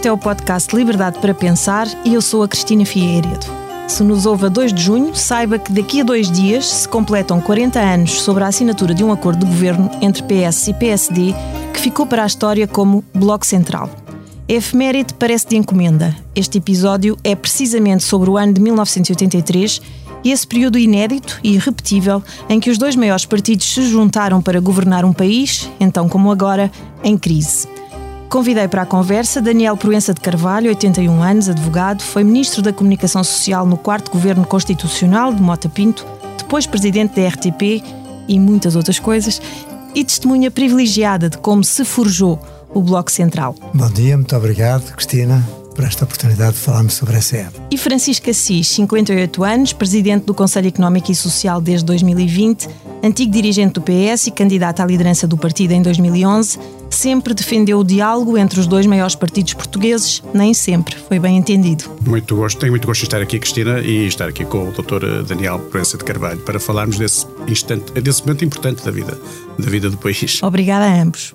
este é o podcast Liberdade para Pensar e eu sou a Cristina Figueiredo. Se nos ouve a 2 de junho, saiba que daqui a dois dias se completam 40 anos sobre a assinatura de um acordo de governo entre PS e PSD que ficou para a história como Bloco Central. A efeméride parece de encomenda. Este episódio é precisamente sobre o ano de 1983 e esse período inédito e irrepetível em que os dois maiores partidos se juntaram para governar um país, então como agora, em crise. Convidei para a conversa Daniel Proença de Carvalho, 81 anos, advogado, foi Ministro da Comunicação Social no quarto Governo Constitucional de Mota Pinto, depois Presidente da RTP e muitas outras coisas, e testemunha privilegiada de como se forjou o Bloco Central. Bom dia, muito obrigado, Cristina por esta oportunidade de falarmos sobre a SEB. E Francisco Assis, 58 anos, presidente do Conselho Económico e Social desde 2020, antigo dirigente do PS e candidato à liderança do partido em 2011, sempre defendeu o diálogo entre os dois maiores partidos portugueses, nem sempre foi bem entendido. Muito gosto, tenho muito gosto de estar aqui, Cristina, e estar aqui com o Dr. Daniel Proença de Carvalho para falarmos desse instante, desse momento importante da vida, da vida do país. Obrigada a ambos.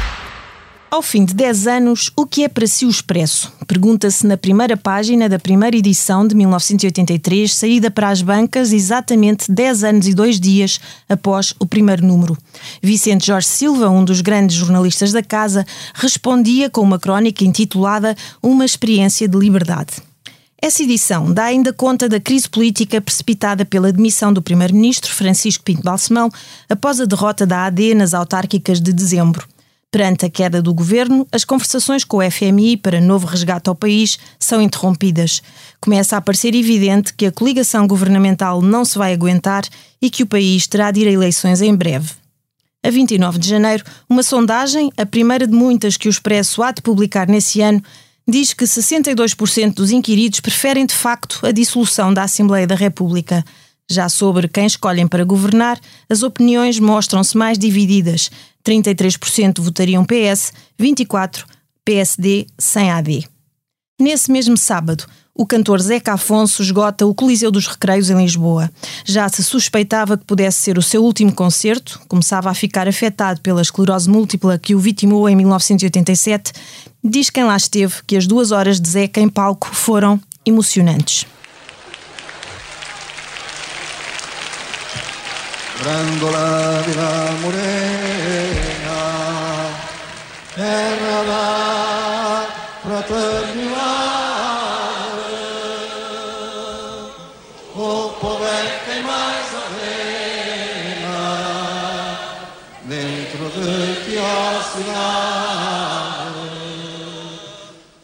Ao fim de 10 anos, o que é para si o Expresso? Pergunta-se na primeira página da primeira edição de 1983, saída para as bancas exatamente 10 anos e 2 dias após o primeiro número. Vicente Jorge Silva, um dos grandes jornalistas da casa, respondia com uma crónica intitulada Uma Experiência de Liberdade. Essa edição dá ainda conta da crise política precipitada pela demissão do primeiro-ministro Francisco Pinto Balsemão após a derrota da AD nas autárquicas de dezembro. Perante a queda do governo, as conversações com o FMI para novo resgate ao país são interrompidas. Começa a parecer evidente que a coligação governamental não se vai aguentar e que o país terá de ir a eleições em breve. A 29 de janeiro, uma sondagem, a primeira de muitas que o Expresso há de publicar nesse ano, diz que 62% dos inquiridos preferem de facto a dissolução da Assembleia da República. Já sobre quem escolhem para governar, as opiniões mostram-se mais divididas. 33% votariam PS, 24% PSD sem AD. Nesse mesmo sábado, o cantor Zeca Afonso esgota o Coliseu dos Recreios em Lisboa. Já se suspeitava que pudesse ser o seu último concerto, começava a ficar afetado pela esclerose múltipla que o vitimou em 1987. Diz quem lá esteve que as duas horas de Zeca em palco foram emocionantes. Grandola Vila Morena, terra da fraternidade, o povo é quem mais avena, dentro de ti a cidade,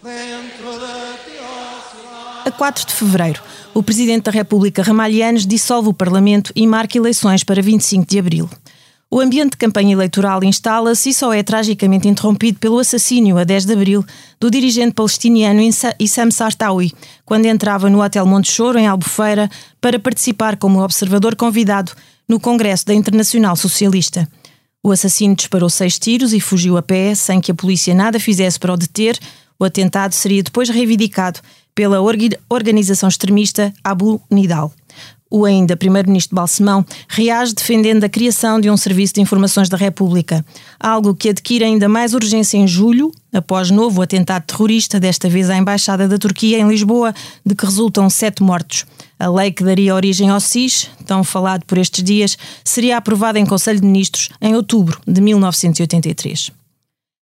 dentro de ti a cidade. A 4 de fevereiro, o Presidente da República Ramalhianos dissolve o Parlamento e marca eleições para 25 de abril. O ambiente de campanha eleitoral instala-se e só é tragicamente interrompido pelo assassínio, a 10 de abril, do dirigente palestiniano Issam Sartawi, quando entrava no Hotel Monte Choro, em Albufeira, para participar como observador convidado no Congresso da Internacional Socialista. O assassino disparou seis tiros e fugiu a pé, sem que a polícia nada fizesse para o deter. O atentado seria depois reivindicado pela organização extremista Abu Nidal. O ainda primeiro-ministro Balsemão reage defendendo a criação de um serviço de informações da República, algo que adquire ainda mais urgência em julho, após novo atentado terrorista, desta vez à Embaixada da Turquia em Lisboa, de que resultam sete mortos. A lei que daria origem ao SIS, tão falado por estes dias, seria aprovada em Conselho de Ministros em outubro de 1983.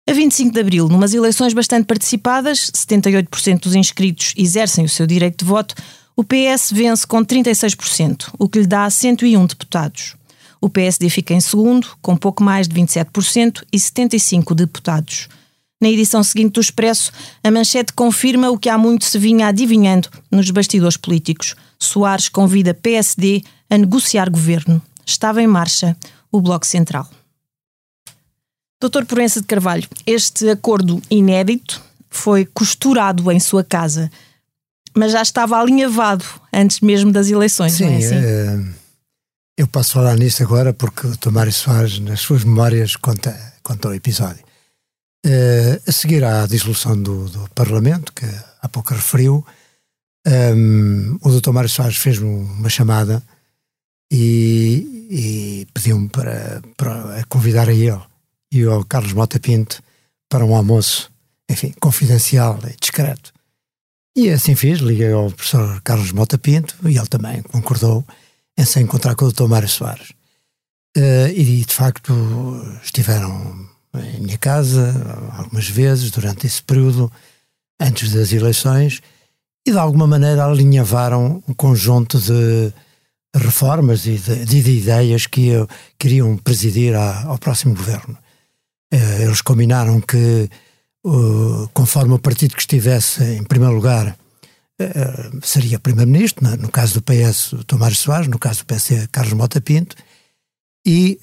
A 25 de abril, numas eleições bastante participadas, 78% dos inscritos exercem o seu direito de voto, o PS vence com 36%, o que lhe dá 101 deputados. O PSD fica em segundo, com pouco mais de 27% e 75 deputados. Na edição seguinte do Expresso, a manchete confirma o que há muito se vinha adivinhando nos bastidores políticos. Soares convida PSD a negociar governo. Estava em marcha o Bloco Central. Doutor Proença de Carvalho, este acordo inédito foi costurado em sua casa, mas já estava alinhavado antes mesmo das eleições, Sim, não é assim? É, eu posso falar nisso agora porque o Tomário Soares, nas suas memórias, conta, quanto ao episódio. Uh, a seguir à dissolução do, do, Parlamento, que há pouco referiu, um, o Dr. Mário Soares fez-me uma chamada e, e pediu-me para, para convidar a ele e ao Carlos Mota Pinto para um almoço, enfim, confidencial e discreto. E assim fiz, liguei ao professor Carlos Mota Pinto e ele também concordou em se encontrar com o Dr. Mário Soares. Uh, e de facto estiveram em minha casa algumas vezes durante esse período, antes das eleições, e de alguma maneira alinhavaram um conjunto de reformas e de, de ideias que eu, queriam presidir ao próximo governo. Uh, eles combinaram que, conforme o partido que estivesse em primeiro lugar uh, seria primeiro-ministro, no, caso do PS, Tomás Soares, no caso do PC, Carlos Mota Pinto, e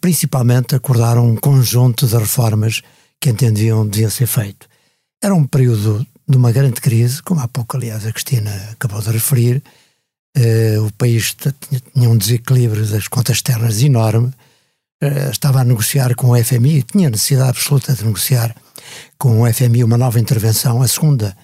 principalmente acordaram um conjunto de reformas que entendiam deviam ser feito. Era um período de uma grande crise, como há pouco, aliás, a Cristina acabou de referir, o país tinha um desequilíbrio das contas externas enorme, uh, estava a negociar com o FMI, tinha necessidade absoluta de negociar com o FMI uma nova intervenção, a segunda,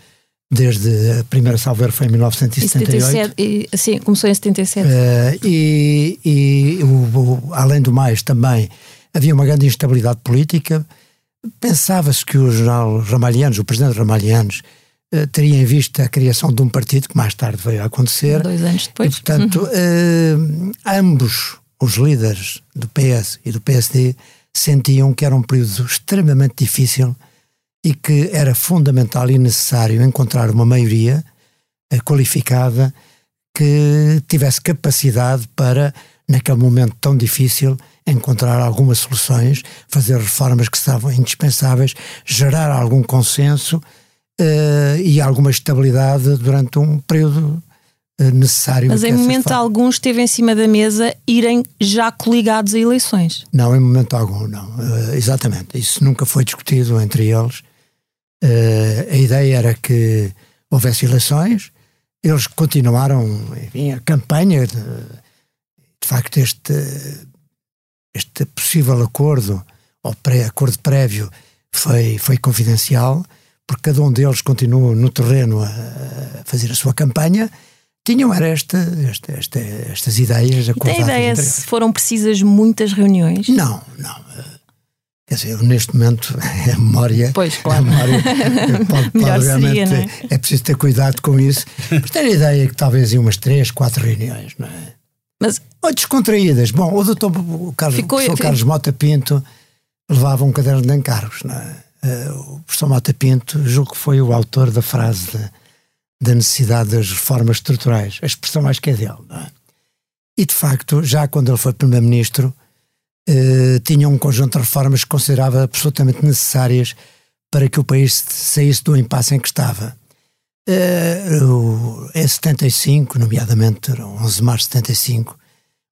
desde a primeira salver foi em 1978. E, sim, começou em 77. Uh, eh, e, e o, o, além do mais, também havia uma grande instabilidade política. Pensava-se que o general Ramalhianos, o presidente Ramalhianos, eh, teria em vista a criação de um partido que mais tarde veio a acontecer. Dois anos depois. E, portanto, uhum. uh, ambos os líderes do PS e do PSD sentiam que era um período extremamente difícil e que era fundamental e necessário encontrar uma maioria uh, qualificada que tivesse capacidade para, naquele momento tão difícil, encontrar algumas soluções, fazer reformas que estavam indispensáveis, gerar algum consenso uh, e alguma estabilidade durante um período necessário. Mas em momento algum esteve em cima da mesa irem já coligados a eleições? Não, em momento algum, não. Uh, exatamente. Isso nunca foi discutido entre eles. a ideia era que houvesse eleições, eles continuaram, enfim, a campanha de, de facto este, este possível acordo ou pré-acordo prévio foi, foi confidencial porque cada um deles continua no terreno a fazer a sua campanha, tinham era esta, esta, esta estas ideias acordadas. E tem ideia se foram precisas muitas reuniões? Não, não. Quer dizer, eu, neste momento a memória. Pois, claro. A memória pode, pode realmente. Seria, é? é? preciso ter cuidado com isso. Mas tenho a ideia que talvez em umas três, quatro reuniões, não é? Mas. Ou descontraídas. Bom, o doutor Carlos, ficou, o Carlos Mota Pinto levava um caderno de encargos, não é? uh, o professor Mota Pinto, julgo que foi o autor da frase da necessidade das reformas estruturais, a expressão mais que é dele. É? E de facto, já quando ele foi Primeiro-Ministro, uh, tinha um conjunto de reformas que considerava absolutamente necessárias para que o país saísse do impasse em que estava. Uh, em 75, nomeadamente 11 de março de 75, o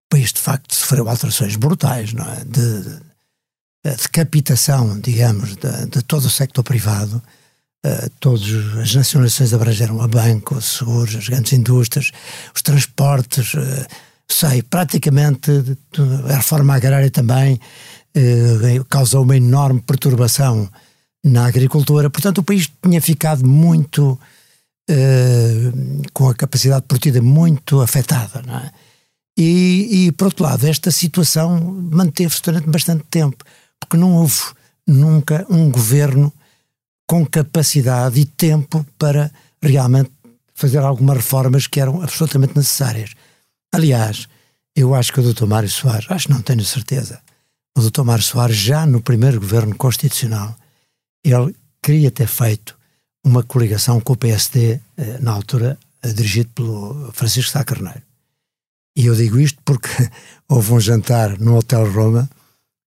país de facto sofreu alterações brutais, não é? De, de, decapitação, digamos, de, de todo o sector privado. Uh, todas as nacionalizações abrangeram a banco, os seguros, as grandes indústrias, os transportes, uh, sei, praticamente a reforma agrária também uh, causou uma enorme perturbação na agricultura. Portanto, o país tinha ficado muito com a capacidade produtiva muito afetada, não é? E, e, por outro lado, esta situação manteve-se durante bastante tempo porque não houve nunca um governo com capacidade e tempo para realmente fazer algumas reformas que eram absolutamente necessárias. Aliás, eu acho que o Dr. Mário Soares, acho não tenho certeza, o Dr. Mário Soares já no primeiro governo constitucional, ele queria ter feito uma coligação com o PSD, eh, na altura eh, dirigido pelo Francisco Sá Carneiro. E eu digo isto porque houve um jantar no Hotel Roma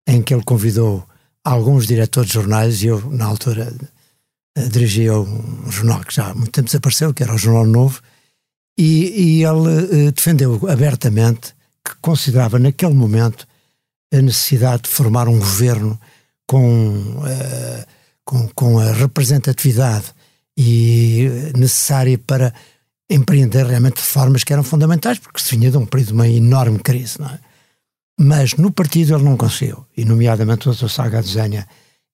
em que ele convidou alguns diretores de jornais, e eu, na altura, dirigia um jornal que já há muito tempo desapareceu, que era o Jornal Novo, e, e ele uh, defendeu abertamente que considerava naquele momento a necessidade de formar um governo com, uh, com, com, a representatividade e necessária para empreender realmente reformas que eram fundamentais, porque se vinha de um período de uma enorme crise, não é? mas no partido ele não conseguiu, e nomeadamente o Dr. Saga Desenha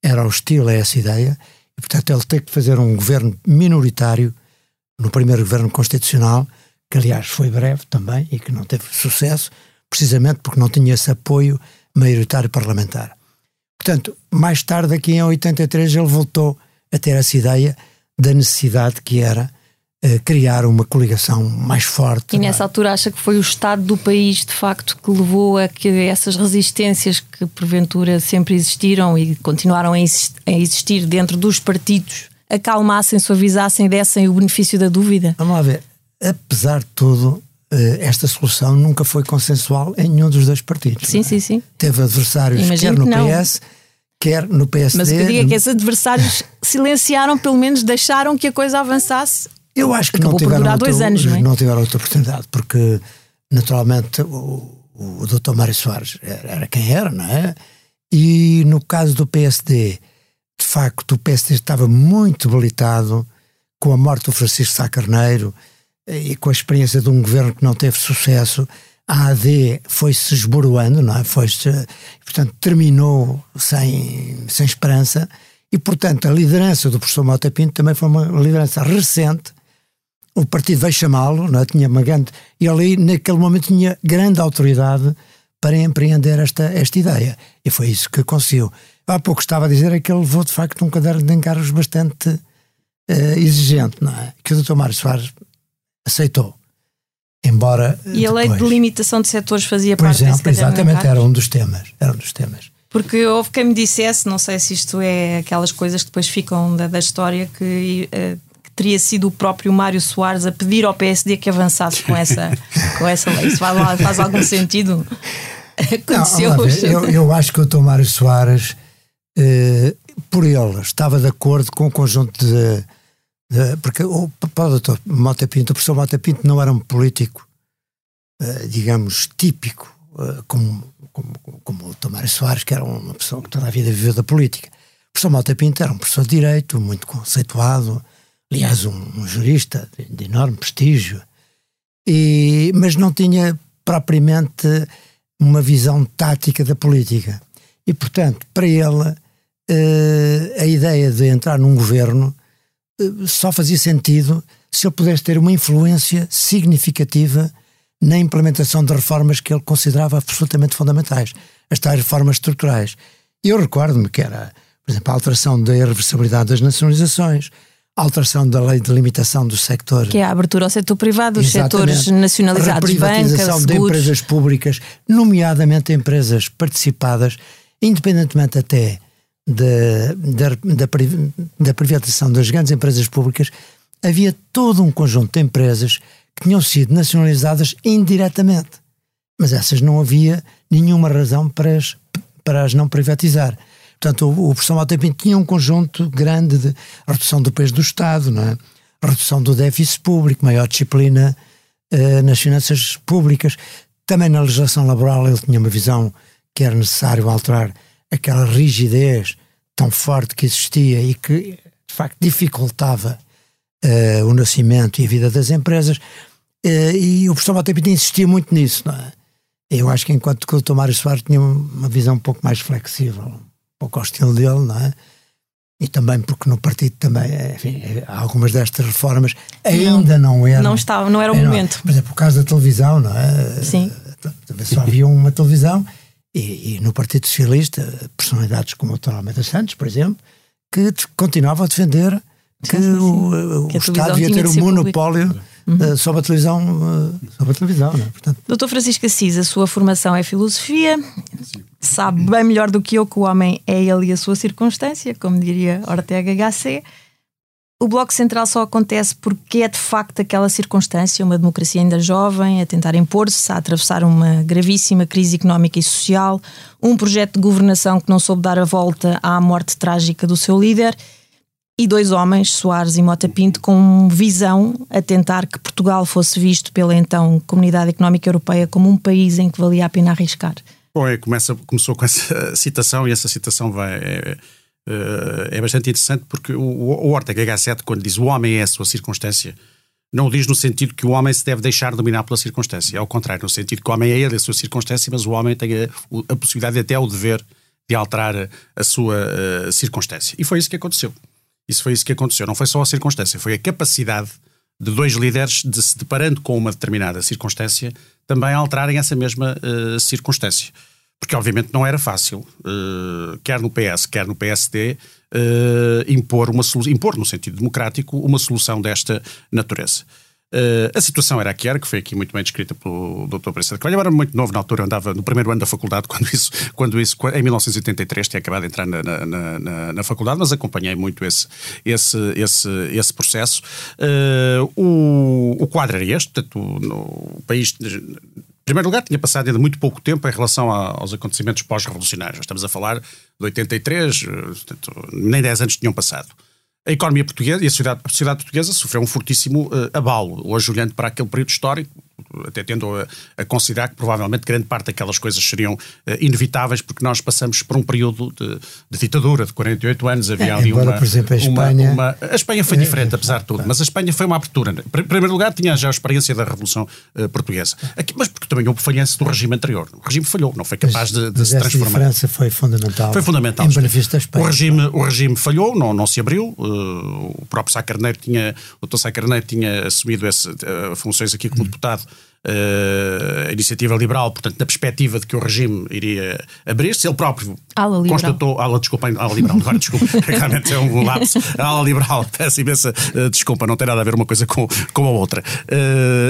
era hostil a essa ideia, e portanto ele teve que fazer um governo minoritário no primeiro governo constitucional, que aliás foi breve também e que não teve sucesso, precisamente porque não tinha esse apoio maioritário parlamentar. Portanto, mais tarde, aqui em 83, ele voltou a ter essa ideia da necessidade que era criar uma coligação mais forte. E nessa é? altura acha que foi o estado do país, de facto, que levou a que essas resistências que porventura sempre existiram e continuaram a existir dentro dos partidos acalmassem, suavizassem, dessem o benefício da dúvida? Vamos lá ver. Apesar de tudo, eh, esta solução nunca foi consensual em nenhum dos dois partidos. Sim, é? sim, sim. Teve adversários Imagino quer no PS, quer no PSD. Mas o que eu digo é que esses adversários silenciaram, pelo menos deixaram que a coisa avançasse. Eu acho que não tiveram, outra, dois anos, não, é? não tiveram outra oportunidade, porque naturalmente o, o Dr. Mário Soares era, quem era, não é? E no caso do PSD, de facto, o PSD estava muito debilitado com a morte do Francisco Sá Carneiro e com a experiência de um governo que não teve sucesso, a AD foi-se esboroando, não é? Foi-se, portanto, terminou sem, sem esperança e, portanto, a liderança do professor Mota Pinto também foi uma liderança recente. O partido veio chamá-lo, não é? Tinha uma grande... E ali, naquele momento, tinha grande autoridade para empreender esta, esta ideia. E foi isso que conseguiu. Há pouco estava a dizer é que ele levou, de facto, um caderno de encargos bastante uh, exigente, não é? Que o Dr. Mário Soares aceitou. Embora. E a lei de limitação de setores fazia Por parte exemplo, desse exatamente, era um dos temas. Era um dos temas. Porque houve quem me dissesse, não sei se isto é aquelas coisas que depois ficam da, da história, que, uh, que, teria sido o próprio Mário Soares a pedir ao PSD que avançasse com essa, com essa lei. Isso faz, faz algum sentido? Aconteceu. Não, eu, eu, acho que o Dr. Mário Soares, eh, por ele, estava de acordo com o conjunto de porque o, para o doutor Mota Pinto, o professor Mota Pinto não era um político, uh, digamos, típico, uh, como, como, como o Tomário Soares, que era uma pessoa que toda a vida viveu da política. O professor Mota Pinto era um professor de Direito, muito conceituado, aliás, um, um jurista de, de, enorme prestígio, e, mas não tinha propriamente uma visão tática da política. E, portanto, para ele, uh, a ideia de entrar num governo eh, só fazia sentido se ele pudesse ter uma influência significativa na implementação de reformas que ele considerava absolutamente fundamentais, as tais reformas estruturais. Eu recordo-me que era, por exemplo, a alteração da irreversibilidade das nacionalizações, alteração da lei de limitação do sector. Que é a abertura ao setor privado, dos setores nacionalizados, a privatização de empresas públicas, nomeadamente empresas participadas, independentemente até da, da, da, da privatização das grandes empresas públicas, havia todo um conjunto de empresas que tinham sido nacionalizadas indiretamente. Mas essas não havia nenhuma razão para as, para as não privatizar. Portanto, o, o professor Pinto tinha um conjunto grande de redução do peso do Estado, não é? redução do déficit público, maior disciplina uh, nas finanças públicas. Também na legislação laboral ele tinha uma visão que era necessário alterar aquela rigidez tão forte que existia e que, de facto, dificultava uh, o nascimento e a vida das empresas. Uh, e o professor Matepita insistia muito nisso, não é? Eu acho que enquanto que o Dr. Mário Soares tinha uma visão um pouco mais flexível, pouco ao estilo dele, não é? E também porque no partido também, enfim, algumas destas reformas ainda não, não eram. Não estava, não era o momento. Por exemplo, o caso da televisão, não é? Sim. Só havia uma televisão e, e, no Partido Socialista, personalidades como o Dr. Almeida Santos, por exemplo, que continuavam a defender que, sim, sim, sim. o, que o Estado devia ter um monopólio uhum. uh, sobre a televisão. Uh, sobre a televisão né? Portanto... Doutor Francisco Assis, a sua formação é filosofia, sabe bem melhor do que eu que o homem é ele e a sua circunstância, como diria Ortega HC o Bloco Central só acontece porque é de facto aquela circunstância, uma democracia ainda jovem, a tentar impor-se, a atravessar uma gravíssima crise económica e social, um projeto de governação que não soube dar a volta à morte trágica do seu líder e dois homens, Soares e Mota Pinto, com visão a tentar que Portugal fosse visto pela então Comunidade Económica Europeia como um país em que valia a pena arriscar. Bom, é, começa, começou com essa citação e essa citação vai. É Uh, é bastante interessante porque o, o Ortega H7, quando diz o homem é a sua circunstância, não o diz no sentido que o homem se deve deixar dominar pela circunstância. É ao contrário, no sentido que o homem é ele a sua circunstância, mas o homem tem a, a possibilidade até o dever de alterar a, a sua uh, circunstância. E foi isso que aconteceu. Isso foi isso que aconteceu. Não foi só a circunstância, foi a capacidade de dois líderes, de se deparando com uma determinada circunstância, também alterarem essa mesma uh, circunstância. Porque, obviamente, não era fácil, uh, quer no PS, quer no PSD, uh, eh, impor, uma impor, no sentido democrático, uma solução desta natureza. Uh, a situação era a que era, que foi aqui muito bem descrita pelo Dr. Presidente Carvalho. Eu era muito novo na altura, andava no primeiro ano da faculdade, quando isso, quando isso em 1983, tinha acabado de entrar na, na, na, na faculdade, mas acompanhei muito esse, esse, esse, esse processo. Uh, o, o quadro era este, portanto, no, o país em primeiro lugar, tinha passado ainda muito pouco tempo em relação aos acontecimentos pós-revolucionários. Estamos a falar de 83, eh, nem 10 anos tinham passado. A economia portuguesa e a sociedade, a sociedade portuguesa sofreu um fortíssimo uh, abalo, hoje olhando para aquele período histórico, até tendo a, a, considerar que provavelmente grande parte daquelas coisas seriam uh, inevitáveis, porque nós passamos por um período de, de ditadura de 48 anos. Havia é, ali embora, uma, por exemplo, a Espanha. Uma, uma, a Espanha foi diferente, é, apesar de tudo, mas a Espanha foi uma abertura. Em primeiro lugar, tinha já a experiência da Revolução uh, Portuguesa. Aqui, mas porque também houve falhança do regime anterior. O regime falhou, não foi capaz mas, de, de se transformar. A diferença foi fundamental. Foi fundamental. Em benefício da Espanha. O regime, o regime falhou, não, não se abriu. Uh, o próprio Sá Carneiro tinha, o Dr. Sá Carneiro tinha assumido esse, funções aqui como hum. deputado a iniciativa liberal, portanto, na perspectiva de que o regime iria abrir-se, ele próprio ala constatou. Ala, desculpa, ala liberal, agora desculpa, realmente é um lapso. A ala liberal, peço imensa uh, desculpa, não tem nada a ver uma coisa com, com a outra.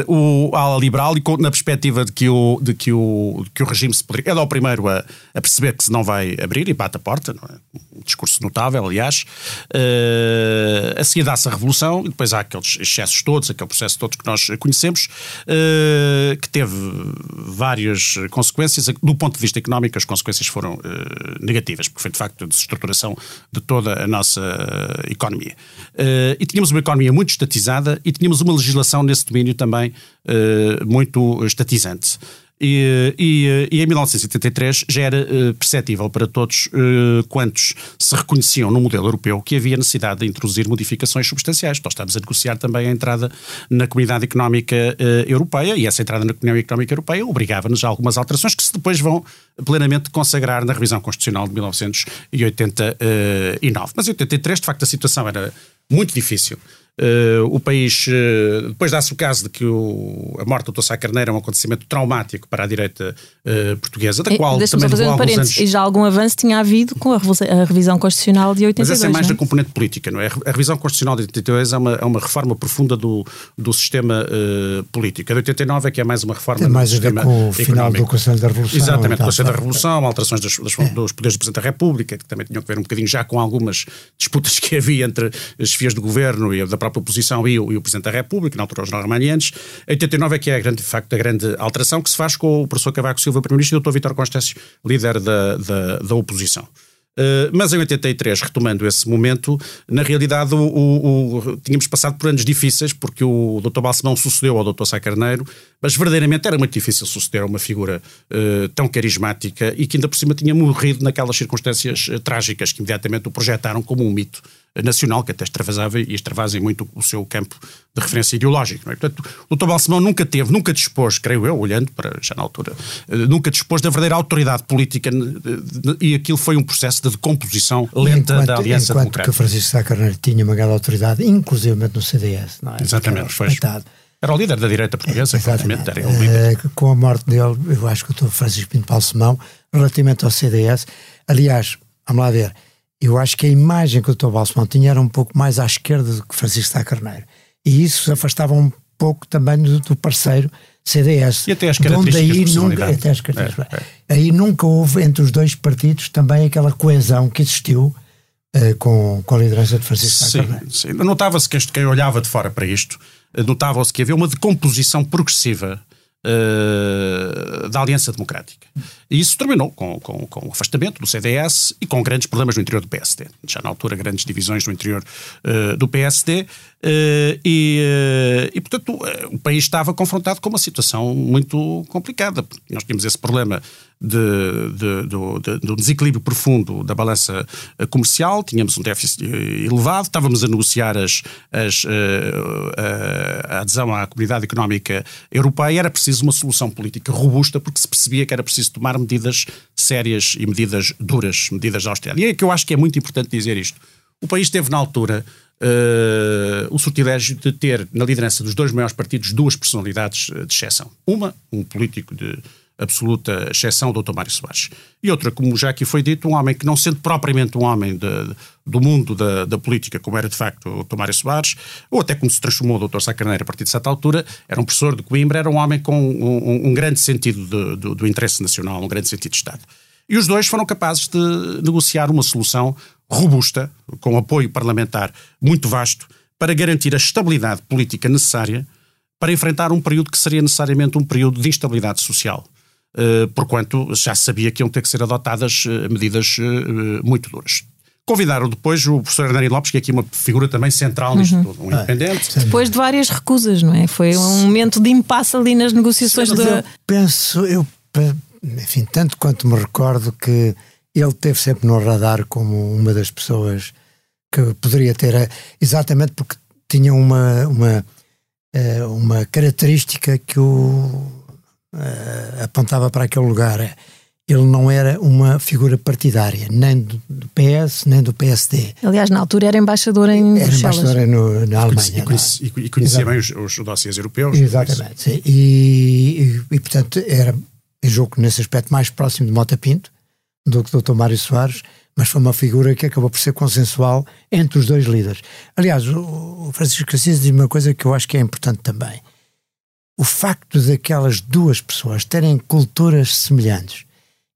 Uh, o ala liberal, e na perspectiva de que o, de que o, de que o regime se poderia. Ele é o primeiro a, a perceber que se não vai abrir e bate a porta, é? um discurso notável, aliás. Uh, a seguir dá-se a revolução e depois há aqueles excessos todos, aquele processo todo que nós conhecemos. Uh, eh, que teve várias consequências. Do ponto de vista económico, as consequências foram uh, negativas, porque foi de facto a desestruturação de toda a nossa uh, economia. e tínhamos uma economia muito estatizada e tínhamos uma legislação nesse domínio também muito estatizante. E, e, e, em 1983 já era uh, perceptível para todos uh, quantos se reconheciam no modelo europeu que havia necessidade de introduzir modificações substanciais. Nós estamos a negociar também a entrada na Comunidade Económica uh, Europeia e essa entrada na Comunidade Económica Europeia obrigava-nos a algumas alterações que se depois vão plenamente consagrar na revisão constitucional de 1989. Mas em 83, de facto, a situação era muito difícil. Uh, o país, uh, depois dá-se o caso de que o, a morte do Tossá Carneiro é um acontecimento traumático para a direita uh, portuguesa, da qual e, também fazer um parênteses, anos... E já algum avanço tinha havido com a, a, revisão constitucional de 82, Mas essa é mais da componente política, não é? A revisão constitucional de 82 é uma, é uma reforma profunda do, do sistema político. A de 89 é que é mais uma reforma Tem mais a ver com o final do Conselho da Revolução. Exatamente, o Conselho da Revolução, alterações dos, dos, é. dos poderes do Presidente da República, que também tinham que ver um bocadinho já com algumas disputas que havia entre as chefias do governo e da própria oposição e o, e o Presidente da República, na altura os Ramalhianes. Em 89 é que é, grande, de facto, a grande alteração que se faz com o professor Cavaco Silva, Primeiro-Ministro, e o Dr. Vítor Constâncio, líder da, da, da oposição. Uh, mas em 83, retomando esse momento, na realidade o, o, o, tínhamos passado por anos difíceis, porque o Dr. Balsemão sucedeu ao Dr. Sá Carneiro, mas verdadeiramente era muito difícil suceder a uma figura uh, tão carismática e que ainda por cima tinha morrido naquelas circunstâncias uh, trágicas que imediatamente o projetaram como um mito nacional, que até extravasava e extravasem muito o seu campo de referência ideológico. É? Portanto, o Dr. Balsemão nunca teve, nunca dispôs, creio eu, olhando para já na altura, eh, nunca dispôs da verdadeira autoridade política e aquilo foi um processo de decomposição lenta enquanto, da Aliança enquanto Democrática. que Francisco Sá Carneiro tinha uma grande autoridade, inclusive no CDS, não é? Exatamente, foi. Era o líder da direita portuguesa, exatamente. Era o líder. Eh, com a morte dele, eu acho que o Dr. Francisco Pinto Balsemão, relativamente ao CDS, aliás, vamos lá ver, eu acho que a imagem que o Dr. Balsemão tinha era um pouco mais à esquerda do que Francisco Sá Carneiro. E isso afastava um pouco também do, do parceiro CDS. E até as características aí nunca, até as características, é, é. Aí nunca houve entre os dois partidos também aquela coesão que existiu uh, com, com a liderança de Francisco Sá Carneiro. Sim, notava-se que quem olhava de fora para isto, eh, notava-se que havia uma decomposição progressiva uh, da Aliança Democrática. E isso terminou com, com, com, o afastamento do CDS e com grandes problemas no interior do PSD. Já na altura, grandes divisões no interior uh, do PSD. Uh, Uh, e, e, portanto, o país estava confrontado com uma situação muito complicada. Nós tínhamos esse problema de, de, de, de, desequilíbrio profundo da balança comercial, tínhamos um déficit elevado, estávamos a negociar as, as, a, a adesão à comunidade económica europeia, era preciso uma solução política robusta, porque se percebia que era preciso tomar medidas sérias e medidas duras, medidas de austeridade. E é que eu acho que é muito importante dizer isto. O país teve, na altura, uh, o sortilégio de ter na liderança dos dois maiores partidos duas personalidades eh, de exceção. Uma, um político de absoluta exceção, o Dr. Mário Soares. E outra, como já aqui foi dito, um homem que não sendo propriamente um homem de, do mundo da, da, política, como era de facto o Dr. Mário Soares, ou até como se transformou o Dr. Sá a partir de certa altura, era um professor de Coimbra, era um homem com um, um grande sentido de, do, do interesse nacional, um grande sentido de Estado. E os dois foram capazes de negociar uma solução robusta, com apoio parlamentar muito vasto, para garantir a estabilidade política necessária para enfrentar um período que seria necessariamente um período de instabilidade social. Uh, porquanto já sabia que iam ter que ser adotadas uh, medidas uh, muito duras. Convidaram depois o professor Hernani Lopes, que é aqui uma figura também central nisto uhum. tudo, um independente. Depois de várias recusas, não é? Foi um momento de impasse ali nas negociações Sim, da. Eu penso, eu, enfim, tanto quanto me recordo que ele teve sempre no radar como uma das pessoas que poderia ter, eh, exatamente porque tinha uma, uma, eh, uma característica que o eh, apontava para aquele lugar. Ele não era uma figura partidária, nem do, PS, nem do PSD. Aliás, na altura era embaixador em Era embaixador no, na Alemanha. E conhecia, e conhecia bem os, os dossiês europeus. Exatamente. E, e, e, portanto, era, julgo nesse aspecto, mais próximo de Mota Pinto do que o Dr. Mário Soares, mas foi uma figura que acabou por ser consensual entre os dois líderes. Aliás, o Francisco Cassis diz uma coisa que eu acho que é importante também. O facto daquelas duas pessoas terem culturas semelhantes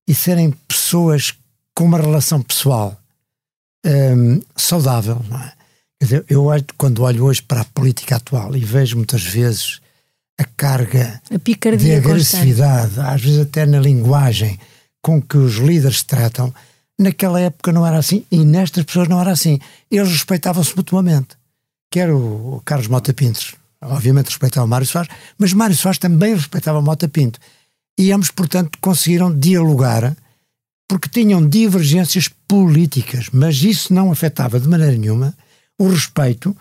e serem pessoas com uma relação pessoal hum, saudável, não é? Dizer, eu quando olho hoje para a política atual e vejo muitas vezes a carga a de agressividade, constante. às vezes até na linguagem, com que os líderes se tratam, naquela época não era assim e nestas pessoas não era assim. Eles respeitavam-se mutuamente. Quer o Carlos Mota Pinto, obviamente respeitava o Mário Soares, mas Mário Soares também respeitava Mota Pinto. E ambos, portanto, conseguiram dialogar porque tinham divergências políticas, mas isso não afetava de maneira nenhuma o respeito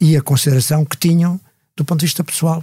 e a consideração que tinham do ponto de vista pessoal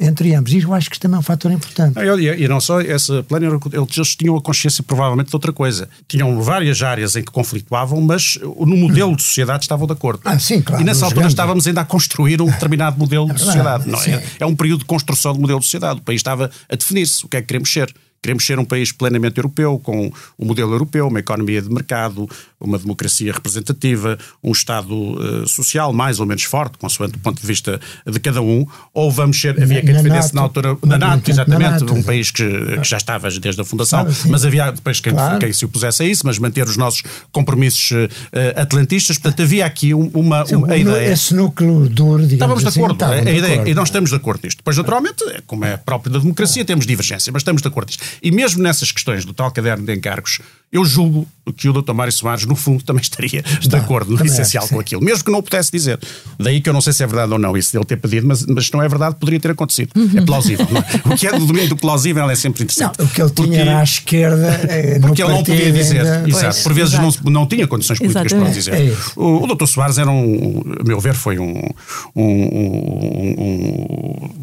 entre ambos. E eu acho que isto também é um fator importante. e, e, não só essa plano, eles tinham a consciência provavelmente de outra coisa. Tinham várias áreas em que conflituavam, mas no modelo de sociedade estavam de acordo. Ah, sim, claro. E nessa altura grandes... estávamos ainda a construir um determinado modelo é de sociedade. Não é? é um período de construção de modelo de sociedade. O país estava a definir-se o que é que queremos ser. Queremos ser um país plenamente europeu, com um modelo europeu, uma economia de mercado, uma democracia representativa, um Estado uh, social mais ou menos forte, consoante o ponto de vista de cada um, ou vamos ser, havia quem defendesse na altura, na NATO, exatamente, um país que, que, já estava desde a fundação, claro, mas havia depois quem, claro. quem, se opusesse a isso, mas manter os nossos compromissos uh, atlantistas, portanto havia aqui uma, Sim, uma ideia. Esse núcleo duro, Estávamos de assim, acordo, a, ideia, acordo. e nós estamos de acordo nisto. Depois, naturalmente, como é próprio da democracia, temos divergência, mas estamos de acordo nisto. E mesmo nessas questões do tal caderno de encargos, eu julgo que o Dr. Mário Soares, no fundo, também estaria de acordo no essencial com aquilo, mesmo que não o pudesse dizer. Daí que eu não sei se é verdade ou não isso dele ter pedido, mas, mas não é verdade, poderia ter acontecido. É plausível. É? O que é do domínio do plausível é sempre interessante. Não, o que ele tinha era à esquerda. Eh, porque ele não podia dizer. Ainda... Exato. Pois, por vezes não, não tinha condições políticas Exatamente. para dizer. É o, o Dr. Soares era um, a meu ver, foi um. um, um, um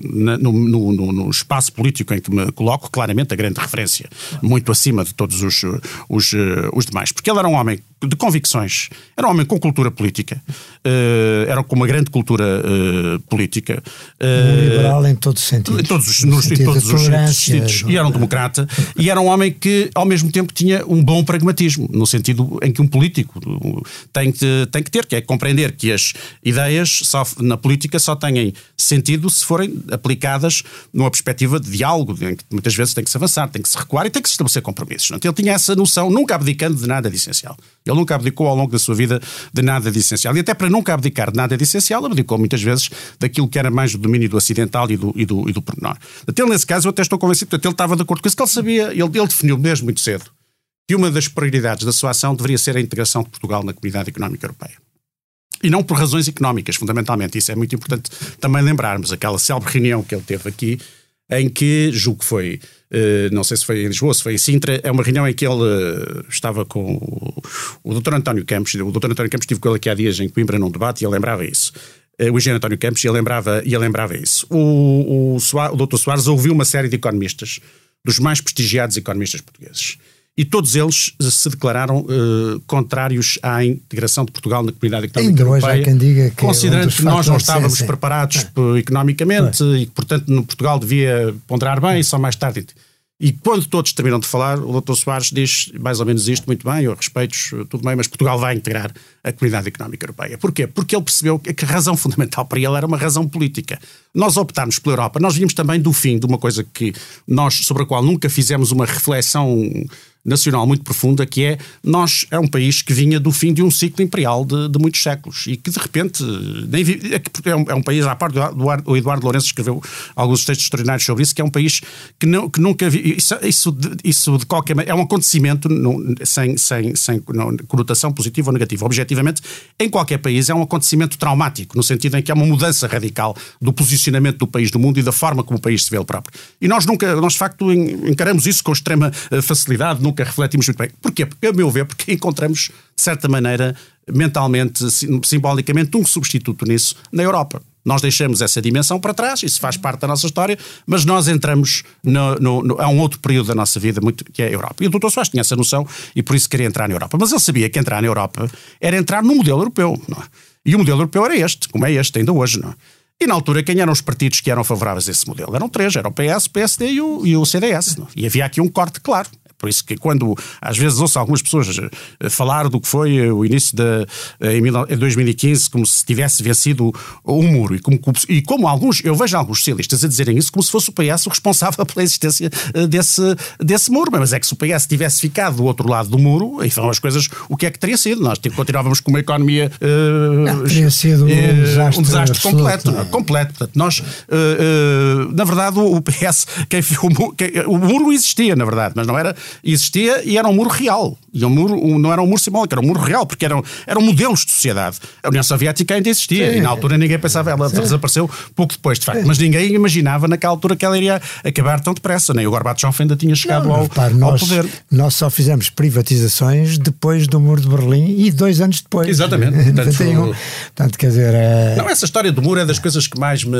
no, no, no, espaço político em que me coloco, claramente a grande referência, muito acima de todos os, os, os demais. Porque ele era um homem de convicções, era um homem com cultura política, uh, era com uma grande cultura uh, política. Uh, liberal em todos os sentidos. Em todos os, nos, em todos os sentidos. E era um democrata. E era um homem que, ao mesmo tempo, tinha um bom pragmatismo, no sentido em que um político tem que, tem que ter, que é compreender que as ideias só, na política só têm sentido se forem aplicadas numa perspectiva de diálogo, em que muitas vezes tem que se avançar, tem que se recuar e tem que se estabelecer compromissos. Ele tinha essa noção, nunca abdicando de nada de essencial. Ele nunca abdicou ao longo da sua vida de nada de essencial. E até para nunca abdicar de nada de essencial, abdicou muitas vezes daquilo que era mais o domínio do acidental e do, e do, e do pormenor. Até nesse caso, eu até estou convencido, portanto, ele estava de acordo com isso, que ele sabia, ele, ele definiu mesmo muito cedo que uma das prioridades da sua ação deveria ser a integração de Portugal na comunidade económica europeia. E não por razões económicas, fundamentalmente. Isso é muito importante também lembrarmos. Aquela célebre reunião que ele teve aqui, em que, julgo que foi, não sei se foi em Lisboa, se foi em Sintra, é uma reunião em que ele eh, estava com o, o Dr. António Campos. O Dr. António Campos estive com ele aqui há dias em Coimbra num debate e ele lembrava isso. Eh, o engenheiro António Campos, e ele lembrava, e lembrava isso. O, o, Soares, o Dr. Soares ouviu uma série de economistas, dos mais prestigiados economistas portugueses e todos eles se declararam uh, contrários à integração de Portugal na comunidade económica Ainda europeia, hoje há quem diga que é considerando um que nós não estávamos preparados É. economicamente e que, portanto, no Portugal devia ponderar bem e só mais tarde. E quando todos terminam de falar, o Dr. Soares diz mais ou menos isto, muito bem, eu respeito tudo bem, mas Portugal vai integrar a comunidade económica europeia. Porquê? Porque ele percebeu que a razão fundamental para ele era uma razão política. Nós optarmos pela Europa, nós vimos também do fim de uma coisa que nós, sobre a qual nunca fizemos uma reflexão nacional muito profunda, que é nós é um país que vinha do fim de um ciclo imperial de, de muitos séculos e que de repente nem vi, é, é, um, é um país, à parte do Eduardo, Lourenço escreveu alguns textos extraordinários sobre isso, que é um país que, não, que nunca vi, isso, isso, isso de qualquer maneira, é um acontecimento não, sem, sem, sem não, conotação positiva ou negativa. Objetivamente, em qualquer país é um acontecimento traumático, no sentido em que é uma mudança radical do posicionamento do país no mundo e da forma como o país se vê ele próprio. E nós nunca, nós de facto encaramos isso com extrema eh, facilidade, nunca refletimos muito bem. Porquê? A meu ver, porque encontramos, de certa maneira, mentalmente, simbolicamente, um substituto nisso na Europa. Nós deixamos essa dimensão para trás, isso faz parte da nossa história, mas nós entramos no, no, no, a um outro período da nossa vida, muito, que é a Europa. E o Dr. Soares tinha essa noção e por isso queria entrar na Europa. Mas ele sabia que entrar na Europa era entrar no modelo europeu. É? E o modelo europeu era este, como é este ainda hoje. Não é? E na altura, quem eram os partidos que eram favoráveis a esse modelo? Eram três: era o PS, o PSD e o, e o CDS. Não? é? E havia aqui um corte claro. Por isso que quando às vezes ouço algumas pessoas eh, falar do que foi o início de eh, em 2015 como se tivesse vencido um muro e como, e como alguns, eu vejo alguns socialistas a dizerem isso como se fosse o PS o responsável pela existência eh, desse, desse muro, mas é que se o PS tivesse ficado do outro lado do muro, então as coisas, o que é que teria sido? Nós continuávamos com uma economia uh, não, teria sido um desastre, um desastre absoluto, completo, não é? completo. Portanto, nós, uh, na verdade, o PS, quem, o, quem, o muro existia, na verdade, mas não era existia e era um muro real. E um muro, não era um muro simbólico, era um muro real, porque eram, eram modelos de sociedade. A União Soviética ainda existia Sim. e na altura ninguém pensava, ela Sim. desapareceu pouco depois, de facto. Mas ninguém imaginava naquela altura que ela iria acabar tão depressa. Nem o Gorbachev ainda tinha chegado não, ao, repare, ao nós, poder. Nós só fizemos privatizações depois do muro de Berlim e dois anos depois. Exatamente. Portanto, Portanto quer dizer. É... Não, essa história do muro é das coisas que mais me,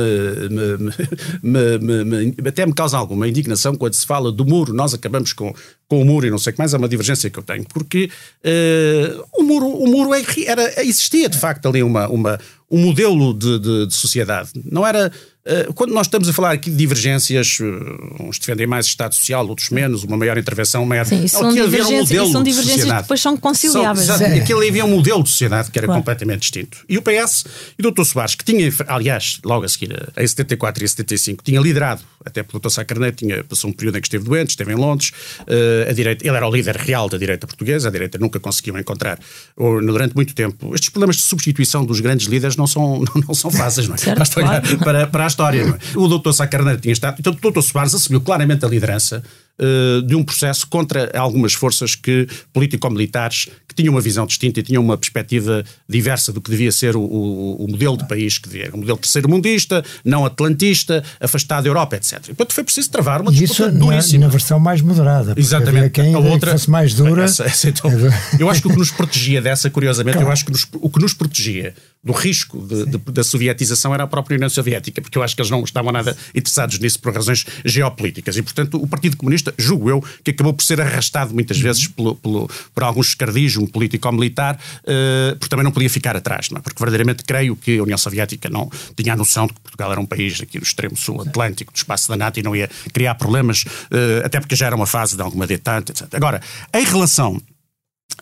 me, me, me, até me causa alguma indignação quando se fala do muro. Nós acabamos com, com o muro e não sei o que mais, é uma divergência que eu tenho, porque uh, o muro, o muro é, era, existia de facto ali uma, uma, um modelo de, de, de sociedade. Não era. Uh, quando nós estamos a falar aqui de divergências, uh, uns defendem mais Estado Social, outros menos, uma maior intervenção, maior. Sim, isso são divergências, um modelo são divergências que depois são conciliáveis. São, exato, aquilo havia um modelo de sociedade que era claro. completamente distinto. E o PS e o Dr. Soares, que tinha, aliás, logo a seguir, a 74 e a 75, tinha liderado, até pelo Dr. Sá Carneiro, tinha, passou um período em que esteve doente, esteve em Londres, uh, a direita, ele era o líder real da direita portuguesa, a direita nunca conseguiu encontrar, ou, durante muito tempo. Estes problemas de substituição dos grandes líderes não são, não, não são fáceis, não é? Certo, para, a história, claro. para, para, a história, não é? O Dr. Sá Carneiro tinha estado, então o Dr. Soares assumiu claramente a liderança uh, de um processo contra algumas forças que político-militares que tinham uma visão distinta e tinham uma perspectiva diversa do que devia ser o, o, o modelo de país que devia, um modelo terceiro-mundista, não atlantista, afastado da Europa, etc. E, portanto, foi preciso travar uma disputa Isso duríssima. Na, na versão mais moderada. Exatamente. Quem a outra fosse mais dura. Essa, essa, então, eu acho que o que nos protegia dessa, curiosamente, claro. eu acho que nos, o que nos protegia do risco de, de, da sovietização era a própria União Soviética, porque eu acho que eles não estavam nada interessados nisso por razões geopolíticas. E, portanto, o Partido Comunista, julgo eu, que acabou por ser arrastado muitas vezes pelo, pelo, por algum escardismo político-militar, uh, porque também não podia ficar atrás, não é? porque verdadeiramente creio que a União Soviética não tinha a noção de que Portugal era um país aqui do extremo sul atlântico, do espaço da NATO, e não ia criar problemas, uh, até porque já era uma fase de alguma detente, etc. Agora, em relação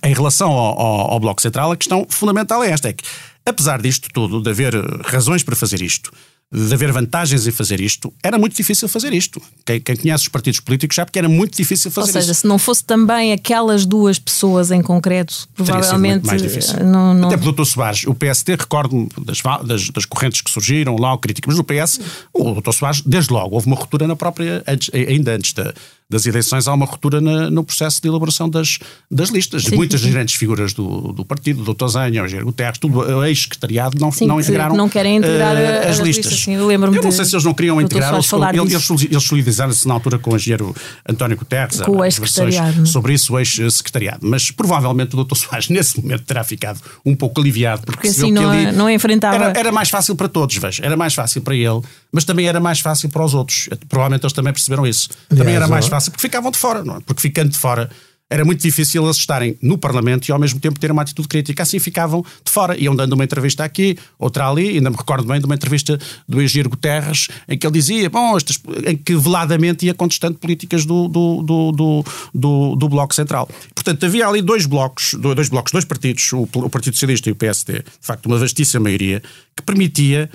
em relação ao, ao, ao, Bloco Central, a questão fundamental é esta: é que, apesar disto tudo, de haver razões para fazer isto, de haver vantagens em fazer isto, era muito difícil fazer isto. Quem, quem conhece os partidos políticos sabe que era muito difícil fazer isto. Ou seja, isto. se não fosse também aquelas duas pessoas em concreto, provavelmente. mais difícil. Não, não... Até pelo Dr. Soares, o PST, recordo-me das, das, das, correntes que surgiram lá, críticas, mas o PS, o Dr. Soares, desde logo, houve uma ruptura na própria, ainda antes da das eleições, há uma ruptura na, no processo de elaboração das, das listas. Sim, Muitas sim. grandes figuras do, do partido, do Dr. Zenha, o Jair Guterres, tudo o ex-secretariado, não, sim, não integraram não querem integrar uh, as, listas. listas. eu eu não sei se eles não queriam integrar, eles, eles, eles solidizaram-se na altura com o engenheiro António Guterres, com o ex-secretariado. Sobre isso, o ex-secretariado. Mas provavelmente o Dr. Soares, nesse momento, terá ficado um pouco aliviado, porque, porque assim não, que ali não enfrentava. Era, era mais fácil para todos, veja, era mais fácil para ele, mas também era mais fácil para os outros. Provavelmente eles também perceberam isso. Também era mais fácil, porque ficavam de fora, não é? Porque ficando de fora era muito difícil eles estarem no Parlamento e ao mesmo tempo ter uma atitude crítica. Assim ficavam de fora. Iam dando uma entrevista aqui, outra ali, ainda me recordo bem de uma entrevista do Egir Guterres, em que ele dizia, bom, estas, em que veladamente ia contestando políticas do, do, do, do, do, do Bloco Central. Portanto, havia ali dois blocos, dois blocos, dois partidos, o, o Partido Socialista e o PSD, de facto, uma vastíssima maioria, que permitia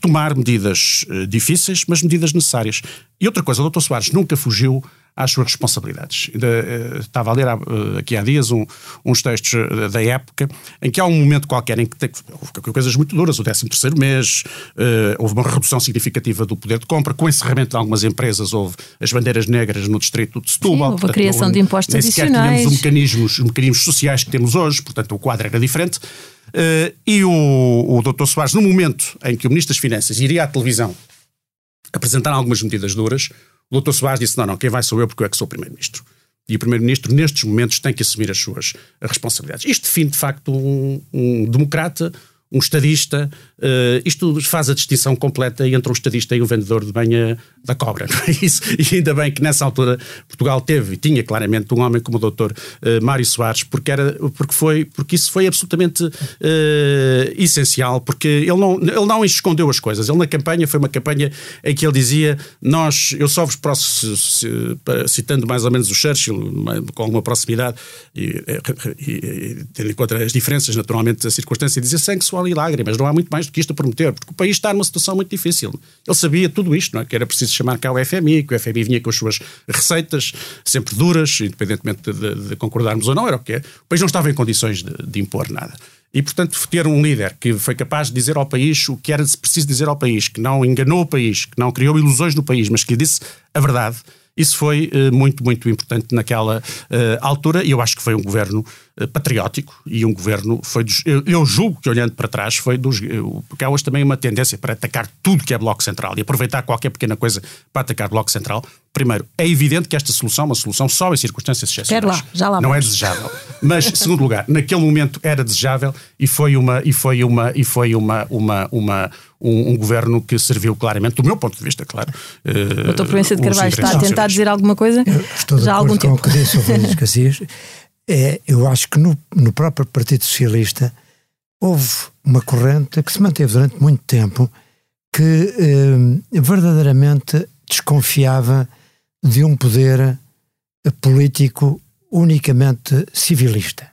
tomar medidas uh, difíceis, mas medidas necessárias. E outra coisa, o Dr. Soares nunca fugiu às suas responsabilidades. Uh, estava a ler uh, aqui há dias um, uns textos da época em que há um momento qualquer em que tem, houve coisas muito duras, o 13 terceiro mês, houve uma redução significativa do poder de compra, com o encerramento de algumas empresas, houve as bandeiras negras no distrito de Setúbal. Sim, houve portanto, a criação não, de impostos nem adicionais. tínhamos os mecanismos, os mecanismos sociais que temos hoje, portanto o quadro era diferente. Uh, e o, o Dr. Soares, no momento em que o Ministro das Finanças iria à televisão apresentar algumas medidas duras, o Dr. Soares disse: Não, não, quem vai sou eu porque eu é que sou o Primeiro-Ministro. E o Primeiro-Ministro, nestes momentos, tem que assumir as suas responsabilidades. Isto define, de facto, um, um democrata, um estadista, uh, isto faz a distinção completa entre o estadista e o vendedor de banha da cobra. Não é isso? E ainda bem que nessa altura Portugal teve e tinha claramente um homem como o doutor uh, Mário Soares, porque, era, porque, foi, porque isso foi absolutamente uh, essencial, porque ele não, ele não escondeu as coisas. Ele na campanha foi uma campanha em que ele dizia: Nós, eu só vos posso, citando mais ou menos o Churchill, com alguma proximidade, e, e, e tendo em conta as diferenças, naturalmente, da circunstância, dizia sangue, e lágrimas, não há muito mais do que isto a prometer, porque o país está numa situação muito difícil. Ele sabia tudo isto, não é? que era preciso chamar cá o FMI, que o FMI vinha com as suas receitas, sempre duras, independentemente de, de concordarmos ou não, era o que é. O país não estava em condições de, de impor nada. E, portanto, ter um líder que foi capaz de dizer ao país o que era preciso dizer ao país, que não enganou o país, que não criou ilusões no país, mas que lhe disse a verdade, isso foi uh, muito, muito importante naquela uh, altura e eu acho que foi um governo patriótico e um governo foi dos, eu, eu, julgo que olhando para trás foi dos porque há hoje também uma tendência para atacar tudo que é Bloco Central e aproveitar qualquer pequena coisa para atacar Bloco Central. Primeiro, é evidente que esta solução, uma solução só em circunstâncias excepcionais, lá, já lá não é desejável. Mas, segundo lugar, naquele momento era desejável e foi uma e foi uma e foi uma uma uma um, um, governo que serviu claramente, do meu ponto de vista, claro. Uh, Doutor Província de Carvalho está a tentar dizer alguma coisa? Eu estou Já há algum tempo. Com o que disse o Cassias. É, eu acho que no, no próprio Partido Socialista houve uma corrente que se manteve durante muito tempo que eh, verdadeiramente desconfiava de um poder político unicamente civilista.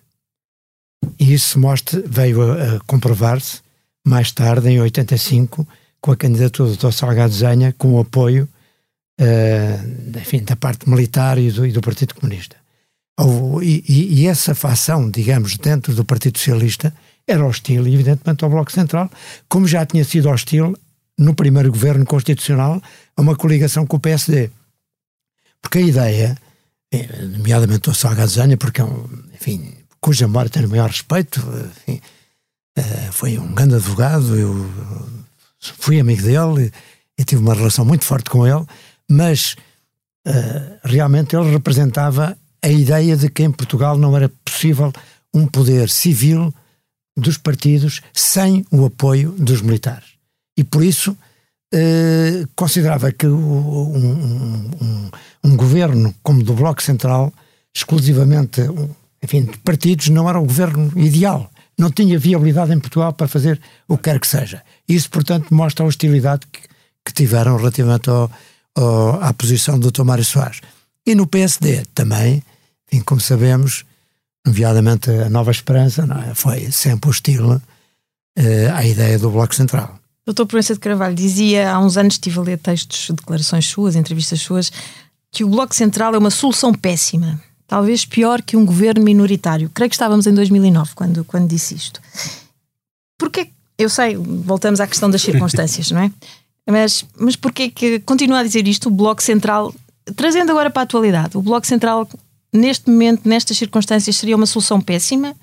E isso mostra, veio a, a comprovar-se mais tarde, em 85, com a candidatura do Dr. Salgado Zenha, com o apoio uh, enfim, da parte militar e do, e do Partido Comunista. E, e, essa facção, digamos, dentro do Partido Socialista era hostil, evidentemente, ao Bloco Central, como já tinha sido hostil no primeiro governo constitucional a uma coligação com o PSD. Porque a ideia, eh, nomeadamente o Salgado Zenha, porque é um, enfim, cuja memória tenho o maior respeito, enfim, Uh, foi um grande advogado, eu fui amigo dele e, tive uma relação muito forte com ele, mas realmente ele representava a ideia de que em Portugal não era possível um poder civil dos partidos sem o apoio dos militares. E por isso uh, considerava que o, um, um, um, governo como do Bloco Central, exclusivamente enfim, de partidos, não era o governo ideal não tinha viabilidade em Portugal para fazer o que quer que seja. Isso, portanto, mostra a hostilidade que, que tiveram relativamente ao, ao, à posição do Dr. Soares. E no PSD também, enfim, como sabemos, nomeadamente a Nova Esperança, é? foi sempre hostil eh, à ideia do Bloco Central. Doutor Proença de Carvalho dizia há uns anos, estive a ler textos, declarações suas, entrevistas suas, que o Bloco Central é uma solução péssima talvez pior que um governo minoritário. Creio que estávamos em 2009 quando, quando disse isto. Porque eu sei, voltamos à questão das circunstâncias, não é? Mas, mas porquê que continua a dizer isto? O Bloco Central trazendo agora para a atualidade, o Bloco Central, neste momento, nestas circunstâncias, seria uma solução péssima,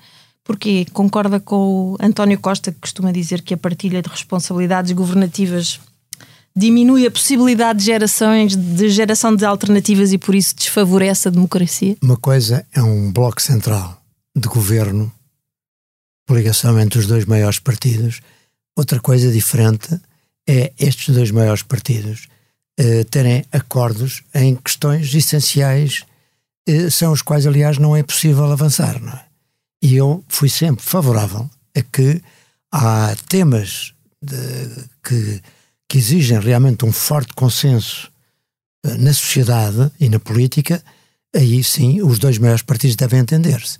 porque concorda com o António Costa, que costuma dizer que a partilha de responsabilidades governativas diminui a possibilidade de gerações de geração de alternativas e por isso desfavorece a democracia? Uma coisa é um bloco central de governo, ligação entre os dois maiores partidos. Outra coisa diferente é estes dois maiores partidos eh, terem acordos em questões essenciais, são os quais, aliás, não é possível avançar. Não é? E eu fui sempre favorável a que há temas de, que que exigem realmente um forte consenso uh, na sociedade e na política, aí sim os dois maiores partidos devem entender-se.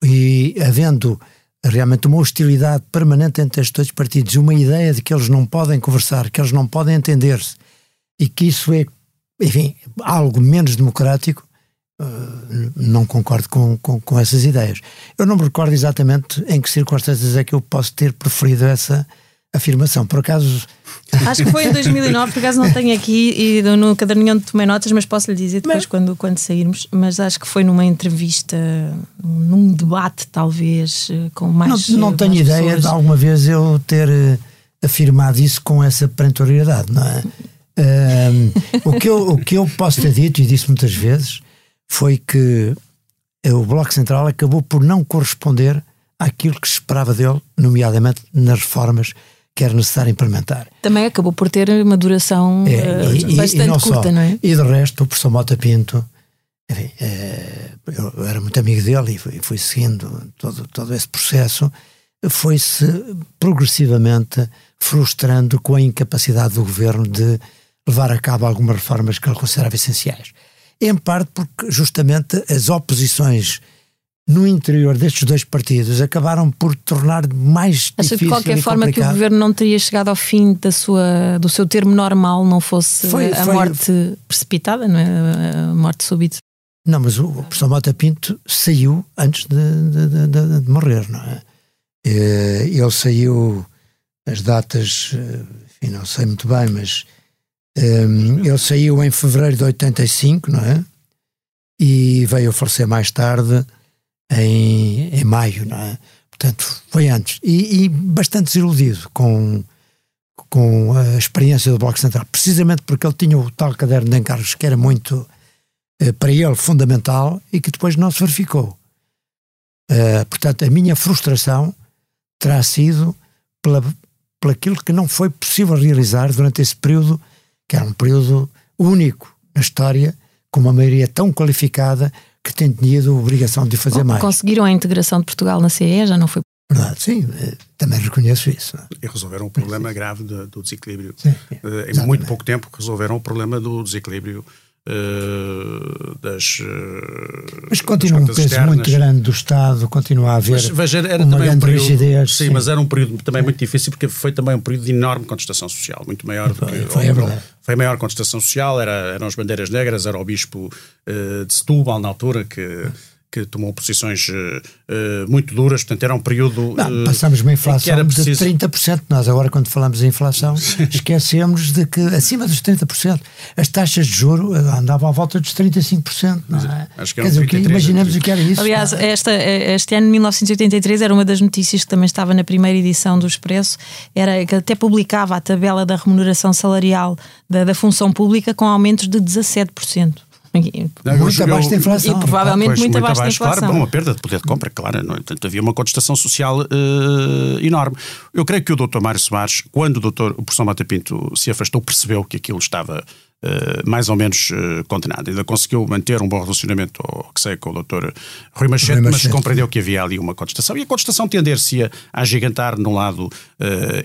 E havendo realmente uma hostilidade permanente entre estes dois partidos, uma ideia de que eles não podem conversar, que eles não podem entender-se e que isso é, enfim, algo menos democrático, uh, não concordo com, com, com, essas ideias. Eu não me recordo exatamente em que circunstâncias é que eu posso ter preferido essa afirmação. Por acaso. Acho que foi em 2009, por acaso não tenho aqui e no caderninho onde tomei notas, mas posso lhe dizer depois mas... quando, quando sairmos. Mas acho que foi numa entrevista, num debate, talvez, eh, com mais. Não, não mais tenho ideia pessoas. de alguma vez eu ter uh, afirmado isso com essa perentoriedade, não é? o, que eu, o que eu posso ter dito, e disse muitas vezes, foi que o Bloco Central acabou por não corresponder àquilo que se esperava dele, nomeadamente nas reformas que era necessário implementar. Também acabou por ter uma duração é, uh, e, bastante e não curta, só. não é? E de resto, o professor Mota Pinto, enfim, é, eu era muito amigo dele e fui, fui seguindo todo, todo esse processo, foi-se progressivamente frustrando com a incapacidade do governo de levar a cabo algumas reformas que ele considerava essenciais. Em parte porque justamente as oposições no interior destes dois partidos acabaram por tornar mais Acha difícil de qualquer forma complicado. que o governo não teria chegado ao fim da sua, do seu termo normal, não fosse foi, a foi, morte precipitada, não é? A morte súbita. Não, mas o, professor Mota Pinto saiu antes de, de, de, de, morrer, não é? Eh, ele saiu, as datas, eh, enfim, não sei muito bem, mas um, ele saiu em fevereiro de 85, não é? E veio a falecer mais tarde em, em maio, não é? Portanto, foi antes. E, e, bastante desiludido com, com a experiência do Bloco Central, precisamente porque ele tinha o tal caderno de encargos que era muito, eh, para ele, fundamental e que depois não se verificou. Uh, portanto, a minha frustração terá sido pela, pela aquilo que não foi possível realizar durante esse período, que era um período único na história, com uma maioria tão qualificada que tem tido a obrigação de fazer mais. Conseguiram a integração de Portugal na CE, já não foi? Verdade, sim, eh, também reconheço isso. E resolveram o problema sim. grave do, do desequilíbrio. Sim, uh, em muito pouco tempo resolveram o problema do desequilíbrio Uh, das. Uh, mas continua um peso externas. muito grande do Estado, continua a haver mas, veja, era uma grande um período, rigidez. Sim, sim, mas era um período também muito difícil porque foi também um período de enorme contestação social, muito maior foi, do que. Foi, é verdade. Foi a maior contestação social, era, eram as bandeiras negras, era o bispo uh, de Setúbal na altura que que tomou posições uh, muito duras, portanto era um período... Não, uh, passamos uma inflação preciso... de 30%, nós agora quando falamos em inflação esquecemos de que acima dos 30%, as taxas de juro andavam à volta dos 35%, não é? Acho que Quer dizer, 33, imaginamos o que era isso. Aliás, esta, este ano, 1983, era uma das notícias que também estava na primeira edição do Expresso, era que até publicava a tabela da remuneração salarial da, da função pública com aumentos de 17%. Não, muito eu, abaixo da inflação. E provavelmente pois, muito, muito abaixo, abaixo da inflação. Claro, uma perda de poder de compra, claro. Não, portanto, havia uma contestação social uh, enorme. Eu creio que o Dr. Mário Soares, quando o, Dr. o professor Mata Pinto se afastou, percebeu que aquilo estava uh, mais ou menos uh, condenado. Ainda conseguiu manter um bom relacionamento, ou que sei, com o Dr. Rui Machete, Rui Machete, mas compreendeu que havia ali uma contestação. E a contestação tender-se a, a gigantar num lado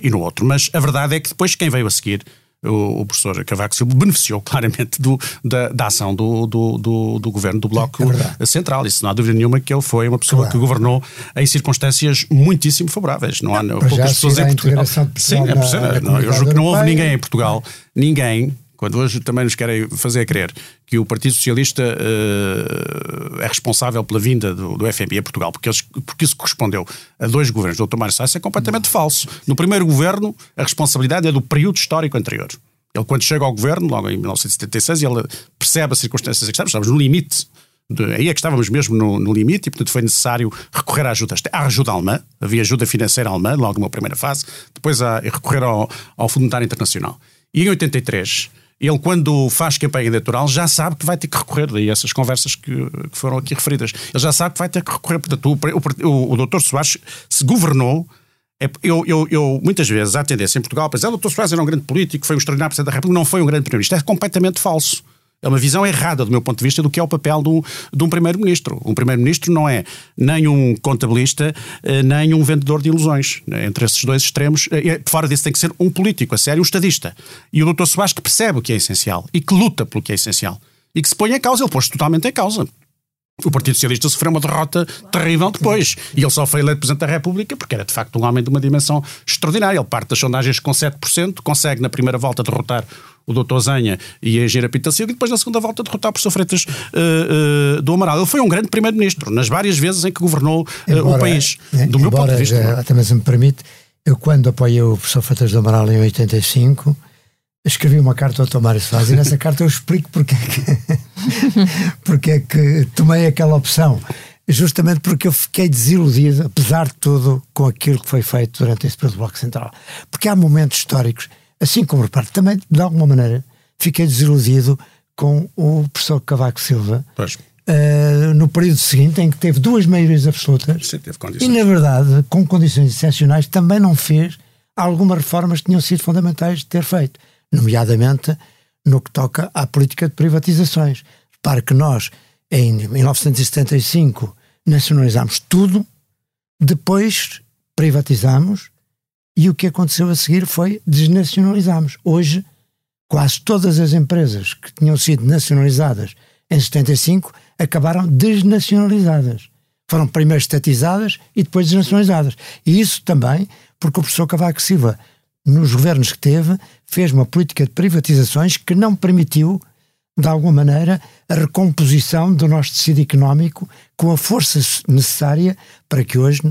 e no outro. Mas a verdade é que depois quem veio a seguir o, o professor Cavaco Silva beneficiou claramente do, da, da ação do, do, do, do, governo do Bloco é Central. Isso não há dúvida nenhuma que ele foi uma pessoa claro. que governou em circunstâncias muitíssimo favoráveis. Não há não, poucas pessoas em Portugal. Sim, é na, não, eu julgo que não houve ninguém em Portugal, ninguém quando hoje também nos querem fazer crer que o Partido Socialista uh, é responsável pela vinda do, do FMI a Portugal, porque, eles, porque isso correspondeu a dois governos do Dr. Mário Sass, é completamente falso. No primeiro governo, a responsabilidade é do período histórico anterior. Ele, quando chega ao governo, logo em 1976, ele percebe as circunstâncias em que estamos, estamos no limite. De, aí é que estávamos mesmo no, no, limite e, portanto, foi necessário recorrer à ajuda, à ajuda alemã. Havia ajuda financeira alemã, logo numa primeira fase. Depois, a, recorrer ao, ao Fundo Monetário Internacional. E em 83, ele, quando faz campanha eleitoral, já sabe que vai ter que recorrer, daí essas conversas que, que foram aqui referidas. Ele já sabe que vai ter que recorrer. Portanto, o, o, o doutor Soares se governou é, eu, eu, eu, muitas vezes, há tendência em Portugal a pensar que o Dr. Soares era um grande político, foi um extraordinário Presidente da República, não foi um grande Primeiro-Ministro. É completamente falso. É uma visão errada, do meu ponto de vista, do que é o papel de um Primeiro-Ministro. Um Primeiro-Ministro não é nem um contabilista, eh, nem um vendedor de ilusões. Entre esses dois extremos, eh, fora disso tem que ser um político, a sério, um estadista. E o Dr. Soares que percebe o que é essencial e que luta pelo que é essencial. E que se põe em causa, ele pôs totalmente em causa. O Partido Socialista sofreu uma derrota terrível depois. E ele só foi eleito Presidente da República porque era de facto um homem de uma dimensão extraordinária. Ele parte das sondagens com 7%, consegue na primeira volta derrotar o Dr. Zanha e a Engenheira Pita Silva e depois na segunda volta derrotar o professor Freitas uh, uh, do Amaral. Ele foi um grande Primeiro-Ministro nas várias vezes em que governou uh, embora, o país. É, do meu ponto de vista. Já, também se me permite, eu quando apoiei o professor Freitas do Amaral em 85 escrevi uma carta ao Tomário Soares e nessa carta eu explico porque é que, porque é que tomei aquela opção. Justamente porque eu fiquei desiludido, apesar de tudo, com aquilo que foi feito durante esse período do Bloco Central. Porque há momentos históricos, assim como repare, também, de alguma maneira, fiquei desiludido com o professor Cavaco Silva. Uh, no período seguinte, em que teve duas maiorias absolutas Sim, e, na verdade, com condições excepcionais, também não fez algumas reformas que tinham sido fundamentais de ter feito nomeadamente no que toca à política de privatizações. Repare que nós, em 1975, nacionalizámos tudo, depois privatizamos e o que aconteceu a seguir foi desnacionalizamos. Hoje, quase todas as empresas que tinham sido nacionalizadas em 75 acabaram desnacionalizadas. Foram primeiro estatizadas e depois desnacionalizadas. E isso também porque o professor Cavaco Silva nos governos que teve, fez uma política de privatizações que não permitiu, de alguma maneira, a recomposição do nosso tecido económico com a força necessária para que hoje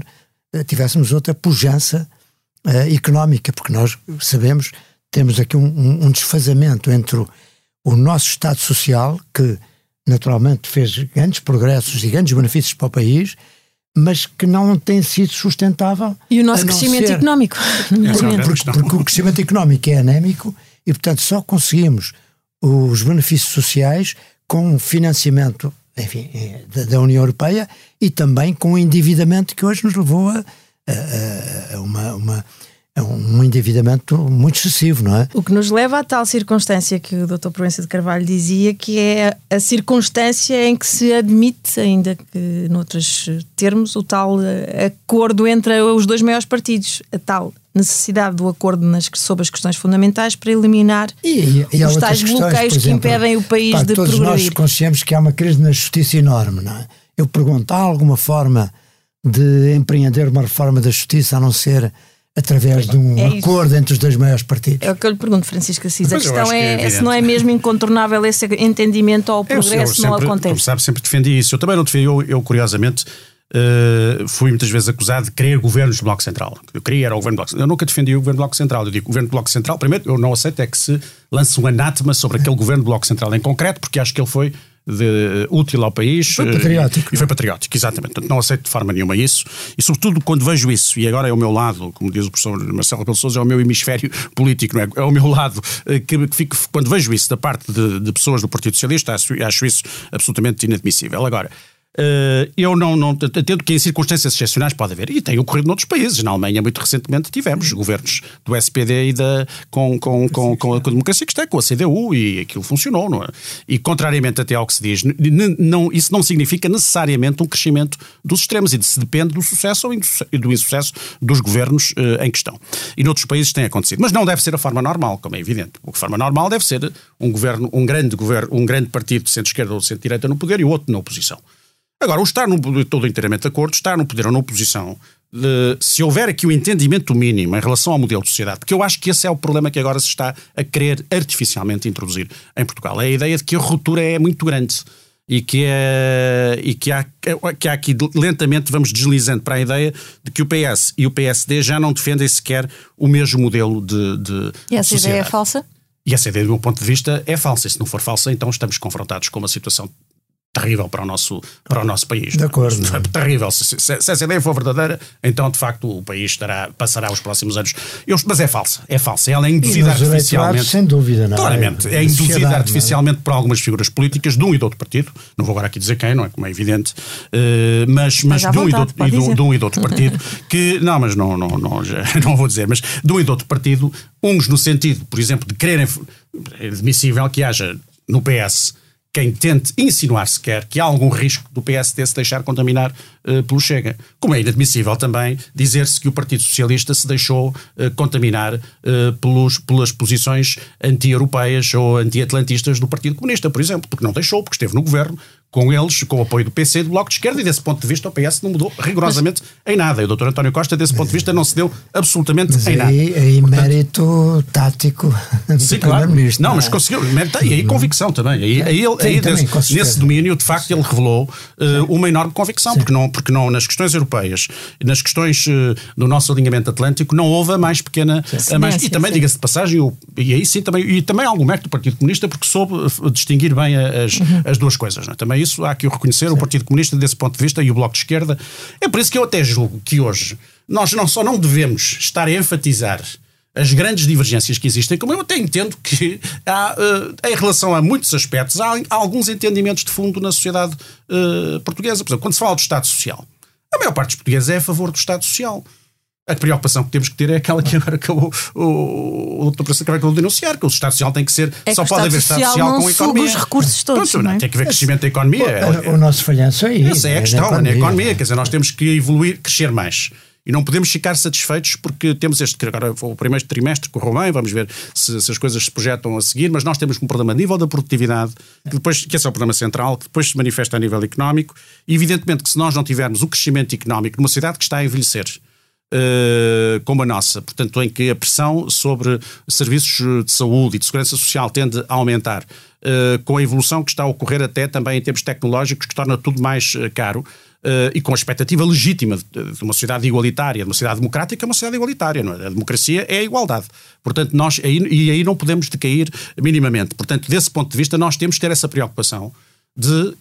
eh, tivéssemos outra pujança uh, económica, porque nós sabemos, temos aqui um, um desfazamento entre o, o nosso Estado Social, que naturalmente fez grandes progressos e grandes benefícios para o país, mas que não tem sido sustentável. E o nosso crescimento ser... económico. É porque, porque, o crescimento económico é anémico e, portanto, só conseguimos os benefícios sociais com financiamento enfim, da, da, União Europeia e também com o endividamento que hoje nos levou a, a, a uma, uma um endividamento muito excessivo, não é? O que nos leva à tal circunstância que o Dr. Proença de Carvalho dizia, que é a circunstância em que se admite, ainda que noutros termos, o tal eh, acordo entre os dois maiores partidos, a tal necessidade do acordo nas, sobre as questões fundamentais para eliminar e, e, os tais bloqueios exemplo, que impedem o país pá, de todos progredir. Todos nós conhecemos que há uma crise na justiça enorme, não é? Eu pergunto, há alguma forma de empreender uma reforma da justiça a não ser através de um é acordo entre os dois maiores partidos. É o que eu lhe pergunto, Francisco Assis. A questão é, é se não é mesmo incontornável esse entendimento ou o progresso eu, eu sempre, não acontece. Como sabe, sempre defendi isso. Eu também não defendi, eu, eu curiosamente. Uh, fui muitas vezes acusado de querer governos do Bloco Central. Eu queria era o governo do Bloco Central. Eu nunca defendi o governo do Bloco Central. Eu digo o governo do Bloco Central, primeiro, eu não aceito é que se lance um anátema sobre aquele governo do Bloco Central em concreto, porque acho que ele foi de, útil ao país. Foi patriótico. E foi patriótico, exatamente. Portanto, não aceito de forma nenhuma isso. E, sobretudo, quando vejo isso, e agora é o meu lado, como diz o professor Marcelo Rebelo Sousa, é o meu hemisfério político, não é? É o meu lado eh, que, que fico, quando vejo isso da parte de, de pessoas do Partido Socialista, acho, acho isso absolutamente inadmissível. Agora, eu não, não tendo que em circunstâncias excepcionais pode haver, e tem ocorrido noutros países. Na Alemanha, muito recentemente, tivemos governos do SPD e da, com, com, com, com, a, democracia que está, com a CDU, e aquilo funcionou, não é? E contrariamente até ao que se diz, não, isso não significa necessariamente um crescimento dos extremos, e se depende do sucesso ou do insucesso dos governos uh, em questão. E noutros países tem acontecido. Mas não deve ser a forma normal, como é evidente. A forma normal deve ser um governo, um grande governo, um grande partido de centro-esquerda ou de centro-direita no poder e o outro na oposição. Agora, o estar no, todo inteiramente de acordo, estar no poder ou na oposição, de, se houver aqui o entendimento mínimo em relação ao modelo de sociedade, porque eu acho que esse é o problema que agora se está a querer artificialmente introduzir em Portugal, é a ideia de que a ruptura é muito grande e que, é, e que, há, que há aqui lentamente vamos deslizando para a ideia de que o PS e o PSD já não defendem sequer o mesmo modelo de, de E essa sociedade. ideia é falsa? E essa ideia, do meu ponto de vista, é falsa. E se não for falsa, então estamos confrontados com uma situação terrível para o nosso, para o nosso país. De acordo. É terrível. Se, se, se, essa ideia for verdadeira, então de facto o país estará, passará os próximos anos. Eu, mas é falsa, é falsa. Ela é induzida artificialmente. Sem dúvida, não é? Claramente. É induzida artificialmente é? por algumas figuras políticas de um e do outro partido. Não vou agora aqui dizer quem, não é? Como é evidente. Uh, mas mas, de, um vontade, e do, de um e do outro partido que. Não, mas não, não, não, já, não vou dizer. Mas de um e do outro partido, uns no sentido, por exemplo, de quererem. É admissível que haja no PS quem tente insinuar sequer que há algum risco do PSD se deixar contaminar uh, pelo Chega. Como é inadmissível também dizer-se que o Partido Socialista se deixou uh, contaminar uh, pelos, pelas posições anti-europeias ou anti-atlantistas do Partido Comunista, por exemplo, porque não deixou, porque esteve no governo, com eles, com o apoio do PC e do Bloco de Esquerda, e desse ponto de vista o PS não mudou rigorosamente mas, em nada. E o Dr. António Costa, desse ponto de vista, não se deu absolutamente mas em aí, nada. Aí Portanto, mérito tático sim, claro. Não, não, mas é? conseguiu. E aí convicção também. Aí, aí, ele, sim, aí também, desse, nesse domínio, de facto, ele revelou uh, uma enorme convicção, porque não, porque não nas questões europeias, nas questões uh, do nosso alinhamento atlântico, não houve a mais pequena. A mais, e também, diga-se de passagem, o, e aí sim também, e também algum mérito do Partido Comunista, porque soube eh, distinguir bem as, uhum. as duas coisas. Não é? Também isso há que o reconhecer Sim. o Partido Comunista desse ponto de vista e o Bloco de Esquerda. É por isso que eu até julgo que hoje nós não só não devemos estar a enfatizar as grandes divergências que existem, como eu até entendo que há, uh, em relação a muitos aspectos, há, alguns entendimentos de fundo na sociedade uh, portuguesa. Por exemplo, quando se fala do Estado Social, a maior parte dos portugueses é a favor do Estado Social. A preocupação que temos que ter é aquela que agora acabou o, o Dr. Presidente acabou de denunciar, que o Estado Social tem que ser, é só pode haver Estado Social com a economia. os recursos todos. Pronto, não, é? Tem que haver crescimento da economia. O, o, nosso falhanço é isso. Essa é a questão, é na economia. Quer dizer, nós temos que evoluir, crescer mais. E não podemos ficar satisfeitos porque temos este. Agora, o primeiro trimestre correu bem, vamos ver se, se, as coisas se projetam a seguir, mas nós temos um problema a nível da produtividade, que, depois, que esse é o problema central, que depois se manifesta a nível económico. E, evidentemente, que se nós não tivermos o crescimento económico numa cidade que está a envelhecer, como a nossa, portanto, em que a pressão sobre serviços de saúde e de segurança social tende a aumentar, uh, com a evolução que está a ocorrer até também em termos tecnológicos, que torna tudo mais uh, caro. e com a expectativa legítima de, uma sociedade igualitária, de uma sociedade democrática, uma sociedade igualitária. Não é? A democracia é a igualdade. Portanto, nós, aí, e aí não podemos decair minimamente. Portanto, desse ponto de vista, nós temos que ter essa preocupação de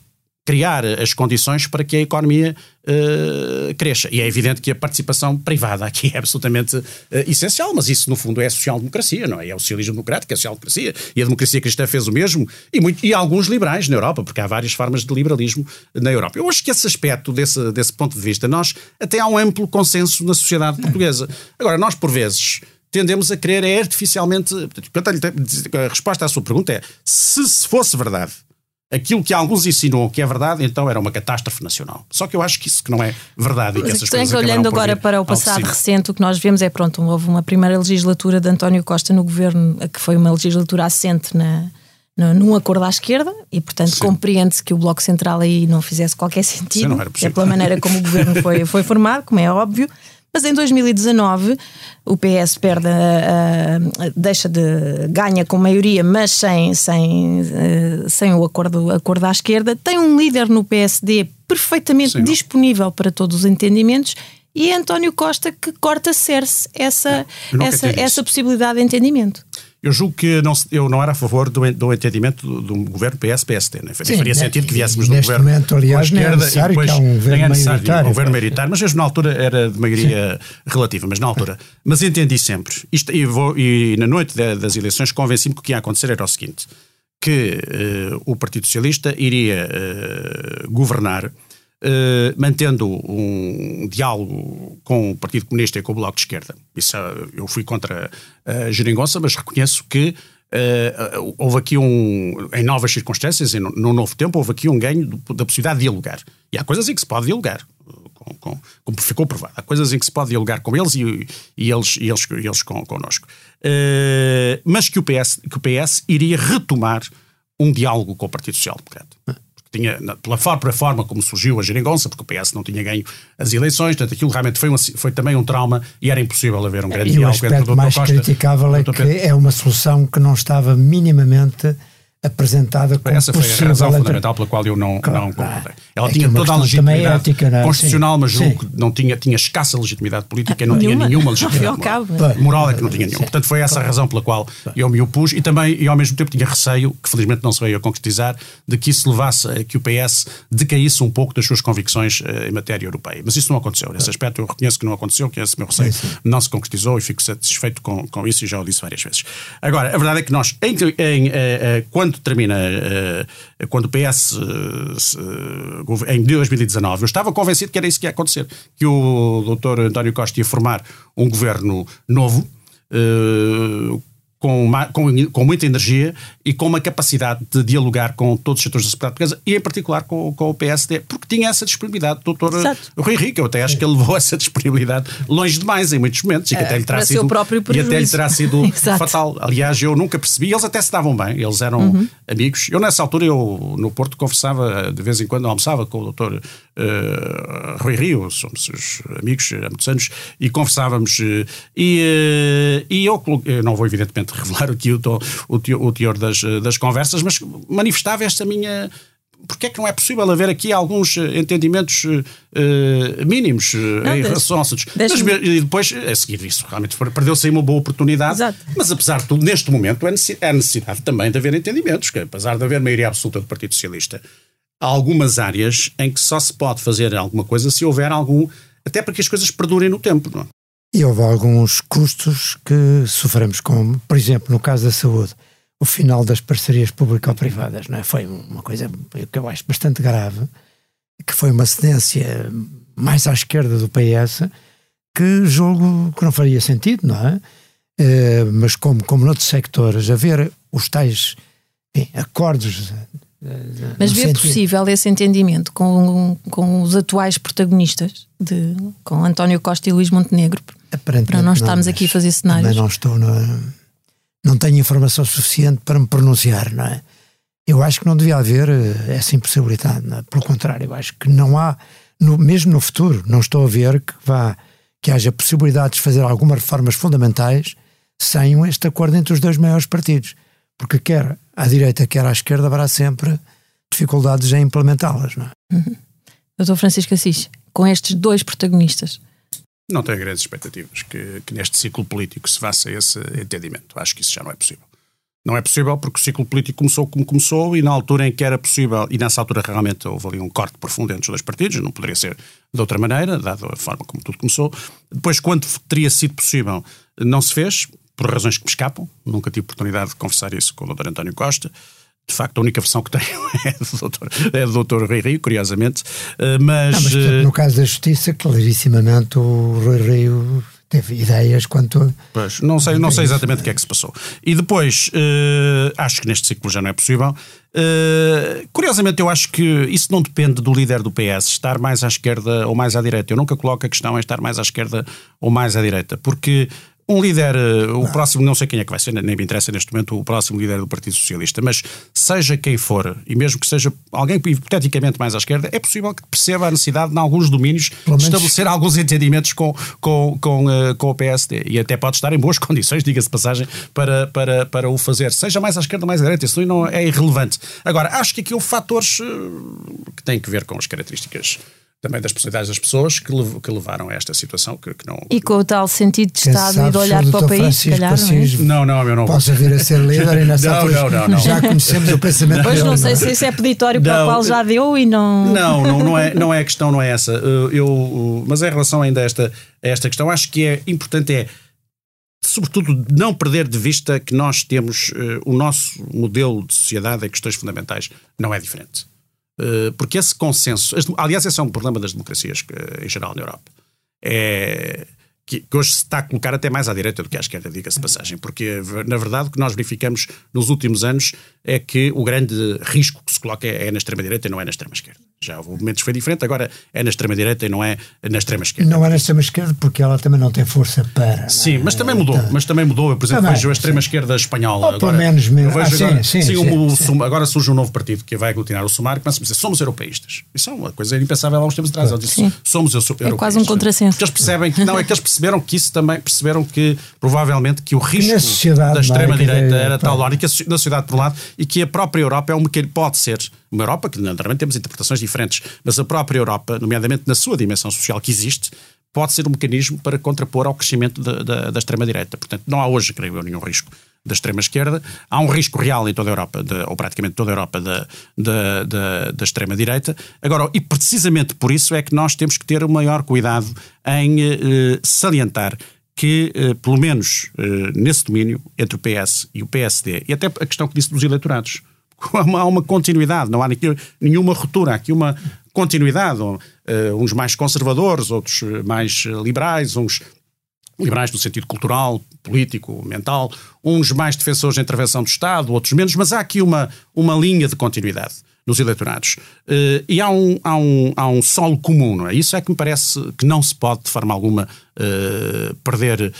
criar as condições para que a economia uh, cresça. E é evidente que a participação privada aqui é absolutamente uh, essencial, mas isso no fundo é a social-democracia, não é? É o socialismo democrático, é a social-democracia. E a democracia cristã fez o mesmo, e, muito, e alguns liberais na Europa, porque há várias formas de liberalismo na Europa. Eu acho que esse aspecto, desse, desse ponto de vista, nós até há um amplo consenso na sociedade portuguesa. Agora, nós por vezes tendemos a querer é artificialmente. A resposta à sua pergunta é: se fosse verdade aquilo que alguns insinuam que é verdade, então era uma catástrofe nacional. Só que eu acho que isso que não é verdade e que essas coisas olhando agora para o passado recente, o que nós vemos é pronto, houve uma primeira legislatura de António Costa no governo, que foi uma legislatura assente na, num acordo à esquerda e, portanto, compreende-se que o Bloco Central aí não fizesse qualquer sentido, Sim, é pela maneira como o governo foi, foi formado, como é óbvio. Mas em 2019 o PS perde, uh, deixa de ganha com maioria, mas sem, sem, uh, sem o acordo, acordo à esquerda. Tem um líder no PSD perfeitamente Sim, disponível para todos os entendimentos e é António Costa que corta cerce essa, essa, essa possibilidade de entendimento. Eu julgo que não, eu não era a favor do, do entendimento do, governo PS-PSD. Né? Faria né? sentido que viéssemos do governo momento, aliás, a esquerda e depois um governo é necessário um governo maioritário, mas mesmo na altura era de maioria Sim. relativa, mas na altura. Mas entendi sempre, isto, e, vou, e na noite de, das eleições convenci-me que o que ia acontecer era o seguinte, que uh, o Partido Socialista iria uh, governar Uh, mantendo um diálogo com o Partido Comunista e com o Bloco de Esquerda. Isso, uh, eu fui contra a geringonça, mas reconheço que uh, houve aqui um, em novas circunstâncias, e no, no, novo tempo, houve aqui um ganho da possibilidade de dialogar. E há coisas em que se pode dialogar, com, com, como ficou provado. Há coisas em que se pode dialogar com eles e, e eles, e eles, e eles connosco. mas que o, PS, que o PS iria retomar um diálogo com o Partido Social Democrata tinha, pela própria forma como surgiu a geringonça, porque o PS não tinha ganho as eleições, portanto aquilo realmente foi, uma, foi também um trauma e era impossível haver um grande e diálogo entre o Dr. mais criticável é que é uma solução que não estava minimamente apresentada como Essa foi a razão fundamental pela qual eu não, Claro, não concordei. Ela É tinha é toda a legitimidade ética, não é? constitucional, Sim, mas julgo sim. que não tinha, tinha escassa legitimidade política e não tinha Nenhuma. nenhuma fim e legitimidade moral. cabo. Bem, Moral é que não tinha nenhuma. Portanto, foi essa a razão pela qual eu me opus e também, e ao mesmo tempo, tinha receio, que felizmente não se veio a concretizar, de que isso levasse a que o PS decaísse um pouco das suas convicções eh, em matéria europeia. Mas isso não aconteceu. Nesse aspecto, eu reconheço que não aconteceu, que esse meu receio não se concretizou e fico satisfeito com, com isso e já o disse várias vezes. Agora, a verdade é que nós, em, em, eh, eh, termina, eh, quando o PS, eh, eh, em 2019, eu estava convencido que era isso que ia acontecer, que o Dr. António Costa ia formar um governo novo, eh, com, com, com muita energia e com uma capacidade de dialogar com todos os setores da sociedade portuguesa e, em particular, com, com o PSD, porque tinha essa disponibilidade do Dr. Exato. Rui Rico. Eu até acho que ele levou essa disponibilidade longe demais em muitos momentos e que É, até lhe terá sido, e até lhe terá sido fatal. Aliás, eu nunca percebi. Eles até se davam bem, eles eram Uhum. amigos. Eu, nessa altura, eu no Porto conversava de vez em quando, almoçava com o Dr. eh, Rui Rio, somos os amigos há muitos anos, e conversávamos. eh, e, eh, e eu, eu não vou, evidentemente, revelar aqui o, to- o teor, o teor das, eh, das conversas, mas manifestava esta minha. Porque é que não é possível haver aqui alguns eh, entendimentos eh, mínimos Não, em relação aos? Mas, deixa-me- e depois, a seguir isso, realmente perdeu-se aí uma boa oportunidade. Exato. Mas apesar de tudo, neste momento, é é necessidade também de haver entendimentos, que apesar de haver maioria absoluta do Partido Socialista, há algumas áreas em que só se pode fazer alguma coisa se houver algum. Até para que as coisas perdurem no tempo, não é? E houve alguns custos que sofremos, como, por exemplo, no caso da saúde, o final das parcerias público-privadas, não é? Foi uma coisa que eu acho bastante grave, que foi uma cedência mais à esquerda do PS, que julgo que não faria sentido, não é? Eh, mas como, como noutros sectores, haver os tais enfim, acordos... Mas vê sentido- possível esse entendimento com, com os atuais protagonistas, de, com António Costa e Luís Montenegro, Aparentemente para não estarmos aqui a fazer cenários? não estou na- não tenho informação suficiente para me pronunciar, não é? Eu acho que não devia haver eh, essa impossibilidade, não é? pelo contrário, eu acho que não há, no- mesmo no futuro, não estou a ver que vá que haja possibilidades de fazer algumas reformas fundamentais sem este acordo entre os dois maiores partidos, porque quer à direita, quer à esquerda haverá sempre dificuldades em implementá-las, não é? Doutor Francisco Assis, com estes dois protagonistas, Não tenho grandes expectativas que, que neste ciclo político se faça esse entendimento. Acho que isso já não é possível. Não é possível porque o ciclo político começou como começou e na altura em que era possível, e nessa altura realmente houve ali um corte profundo entre os dois partidos, não poderia ser de outra maneira, dada a forma como tudo começou. Depois, quando teria sido possível, não se fez, por razões que me escapam. Nunca tive oportunidade de conversar isso com o Dr. António Costa. De facto, a única versão que tenho é do Dr. É do Dr. Rui Rio, curiosamente. Eh, Mas, Não, mas no caso da justiça, clarissimamente o Rui Rio teve ideias quanto Pois, não sei, não sei exatamente o que é que se passou. E depois, eh, acho que neste ciclo já não é possível. Eh, curiosamente, eu acho que isso não depende do líder do PS estar mais à esquerda ou mais à direita. Eu nunca coloco a questão em estar mais à esquerda ou mais à direita, porque um líder, eh, o próximo, não sei quem é que vai ser, nem me interessa neste momento o próximo líder do Partido Socialista, mas seja quem for, e mesmo que seja alguém hipoteticamente mais à esquerda, é possível que perceba a necessidade, em alguns domínios, de estabelecer alguns entendimentos com, com, com, eh, com o PSD. E até pode estar em boas condições, diga-se passagem, para, para, para o fazer. Seja mais à esquerda ou mais à direita, isso não é irrelevante. Agora, acho que aqui houve fatores eh, que têm que ver com as características também das personalidades das pessoas que, lev- que levaram a esta situação que, que não. e com o tal sentido de Estado e sabe de olhar para o país, se calhar, não é? Não, não, eu não vou. possa vir a ser líder e nessa Não, altura não, não, não. já conhecemos o pensamento Pois não sei se isso é peditório para Não. o qual já deu e não. Não, não, não, é, não é a questão, não é essa. Eu, eu- mas em relação ainda a esta, a esta questão, acho que é importante é, sobretudo, não perder de vista que nós temos eh, o nosso modelo de sociedade em questões fundamentais não é diferente. Eh, porque esse consenso, aliás, esse é um problema das democracias eh, em geral na Europa. É que, hoje se está a colocar até mais à direita do que à esquerda, diga-se passagem, porque na verdade o que nós verificamos nos últimos anos é que o grande risco que se coloca é, é na extrema-direita e não é na extrema-esquerda. Já houve momentos que foi diferente, agora é na extrema-direita e não é na extrema-esquerda. Não é na extrema-esquerda porque ela também não tem força para. não Sim, é? mas também mudou. Então, Mas também mudou. Eu, por exemplo, Também, vejo a extrema-esquerda espanhola. Ou pelo menos mesmo- eu vejo ah, sim, agora, sim, sim, sim, o- sim. Sum- agora surge um novo partido que vai aglutinar o Sumar que começa a dizer somos europeístas. Isso é uma coisa impensável há uns tempos atrás. Ele disse, somos eu- europeístas. quase um contrassenso. Porque eles percebem que, não, é que eles perceberam que isso também, perceberam que provavelmente que o risco da é? extrema-direita era tal hora e que a, na sociedade por um lado e que a própria Europa é um que pode ser uma Europa que naturalmente temos interpretações diferentes, mas a própria Europa, nomeadamente na sua dimensão social que existe, pode ser um mecanismo para contrapor ao crescimento da, da, da extrema-direita. Portanto, não há hoje, creio eu, nenhum risco da extrema-esquerda. Há um risco real em toda a Europa, de, ou praticamente toda a Europa, da, da, da, da extrema-direita. Agora, e precisamente por isso é que nós temos que ter o maior cuidado em eh, salientar que, eh, pelo menos eh, nesse domínio, entre o PS e o PSD, e até a questão que disse dos eleitorados, há uma, continuidade, não há nenhuma ruptura, há aqui uma continuidade, uh, uns mais conservadores, outros mais liberais, uns liberais no sentido cultural, político, mental, uns mais defensores da intervenção do Estado, outros menos, mas há aqui uma, uma linha de continuidade nos eleitorados. Uh, e há um, há, um, há um solo comum, não é? Isso é que me parece que não se pode, de forma alguma, uh, perder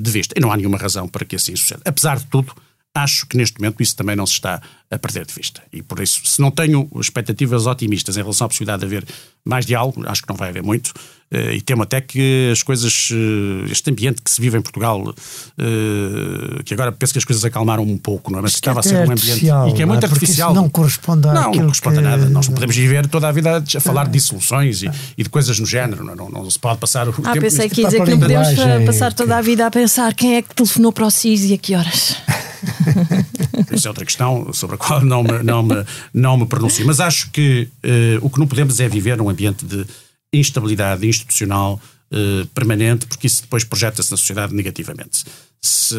de vista. E não há nenhuma razão para que assim suceda. Apesar de tudo, acho que neste momento isso também não se está a perder de vista. E por isso, se não tenho expectativas otimistas em relação à possibilidade de haver mais diálogo, acho que não vai haver muito, eh, e temo até que as coisas, eh, este ambiente que se vive em Portugal, eh, que agora penso que as coisas acalmaram um pouco, não é? Mas que estava a ser um ambiente e que é muito é? artificial. não corresponde a Não, não corresponde que... a nada. Nós não podemos viver toda a vida a falar de dissoluções e, e de coisas no género. Não, não, não, se pode passar o ah, tempo. pensei que ia dizer que não podemos passar toda a vida a pensar quem é que telefonou para o CIS e a que horas. Isso é outra questão sobre a qual não me, não me, não me pronuncio. Mas acho que uh, o que não podemos é viver num ambiente de instabilidade institucional uh, permanente, porque isso depois projeta-se na sociedade negativamente. Se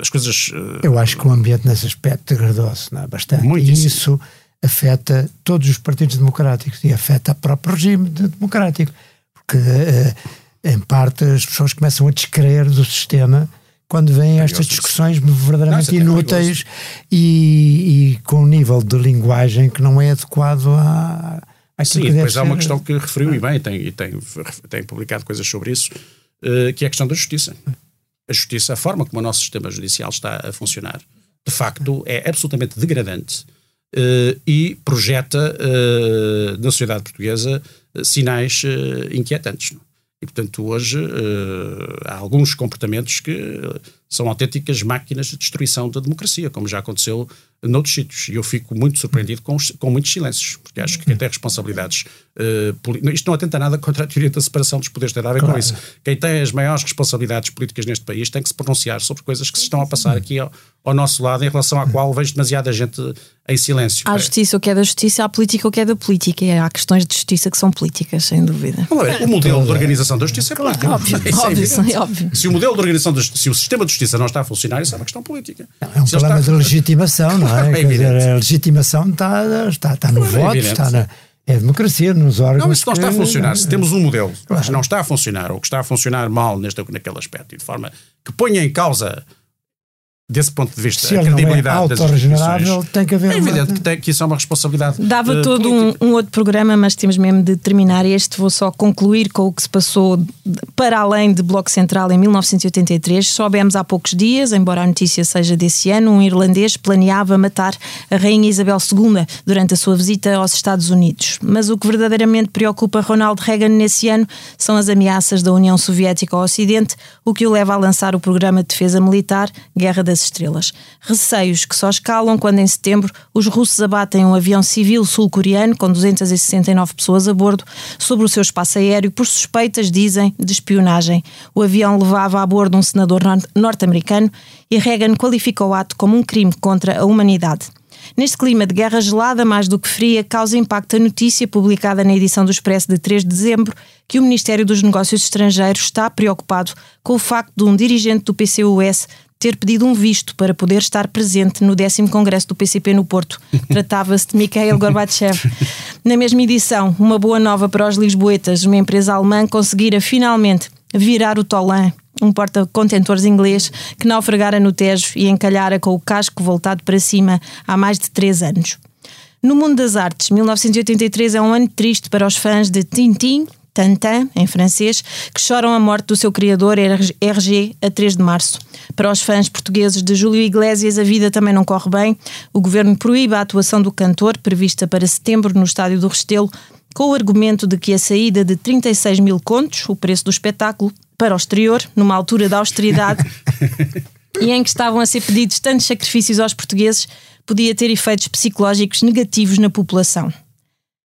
as coisas. Eu acho que o ambiente nesse aspecto degradou-se é? bastante. E isso afeta todos os partidos democráticos e afeta o próprio regime democrático. Porque, em parte, as pessoas começam a descrever do sistema quando vêm estas discussões verdadeiramente não, inúteis e, e, com um nível de linguagem que não é adequado à. Sim, e depois há uma questão que referiu e bem, e tem, e tem, tem publicado coisas sobre isso, uh, que é a questão da justiça. A justiça, a forma como o nosso sistema judicial está a funcionar, de facto, é absolutamente degradante uh, e projeta uh, na sociedade portuguesa sinais inquietantes. E, portanto, hoje uh, há alguns comportamentos que são autênticas máquinas de destruição da democracia, como já aconteceu noutros sítios. E eu fico muito surpreendido com, com muitos silêncios, porque acho que quem tem responsabilidades. Uh, isto não atenta nada contra a teoria da separação dos poderes, tem a ver claro. com isso. Quem tem as maiores responsabilidades políticas neste país tem que se pronunciar sobre coisas que se estão a passar aqui ao, ao nosso lado, em relação à qual vejo demasiada gente em silêncio. Há justiça o que é da justiça, há política o que é da política. E há questões de justiça que são políticas, sem dúvida. o modelo de organização da justiça é político. Óbvio, óbvio, é óbvio. Se o modelo de organização, da, se o sistema de justiça não está a funcionar, isso é uma questão política. Não, é um se problema está... de legitimação, não é? É dizer, a legitimação está, está, está no é voto, evidente. está na. É democracia nos órgãos. Não, isso não está a funcionar. Se temos um modelo claro. que não está a funcionar ou que está a funcionar mal neste, naquele aspecto e de forma que ponha em causa desse ponto de vista, Se a credibilidade é das instituições. Tem que haver é evidente que, tem, que isso é uma responsabilidade. Dava uh, todo um, um, outro programa, mas temos mesmo de terminar este. Vou só concluir com o que se passou para além de Bloco Central em 1983. Soubemos há poucos dias, embora a notícia seja desse ano, um irlandês planeava matar a Rainha Isabel II durante a sua visita aos Estados Unidos. Mas o que verdadeiramente preocupa Ronald Reagan nesse ano são as ameaças da União Soviética ao Ocidente, o que o leva a lançar o programa de defesa militar Guerra das estrelas. Receios que só escalam quando, em setembro, os russos abatem um avião civil sul-coreano com 269 pessoas a bordo sobre o seu espaço aéreo por suspeitas, dizem, de espionagem. O avião levava a bordo um senador norte-americano e Reagan qualifica o ato como um crime contra a humanidade. Neste clima de guerra gelada, mais do que fria, causa impacto a notícia publicada na edição do Expresso de 3 de dezembro que o Ministério dos Negócios Estrangeiros está preocupado com o facto de um dirigente do PCUS ter pedido um visto para poder estar presente no décimo congresso do PCP no Porto. Tratava-se de Mikhail Gorbachev. Na mesma edição, uma boa nova para os lisboetas, uma empresa alemã conseguira finalmente virar o Tolan, um porta-contentores inglês que naufragara no Tejo e encalhara com o casco voltado para cima há mais de três anos. No mundo das artes, 1983 é um ano triste para os fãs de Tintin, Tantan, em francês, que choram a morte do seu criador RG a 3 de março. Para os fãs portugueses de Júlio Iglesias, a vida também não corre bem. O governo proíbe a atuação do cantor, prevista para setembro no Estádio do Restelo, com o argumento de que a saída de 36 mil contos, o preço do espetáculo, para o exterior, numa altura da austeridade e em que estavam a ser pedidos tantos sacrifícios aos portugueses, podia ter efeitos psicológicos negativos na população.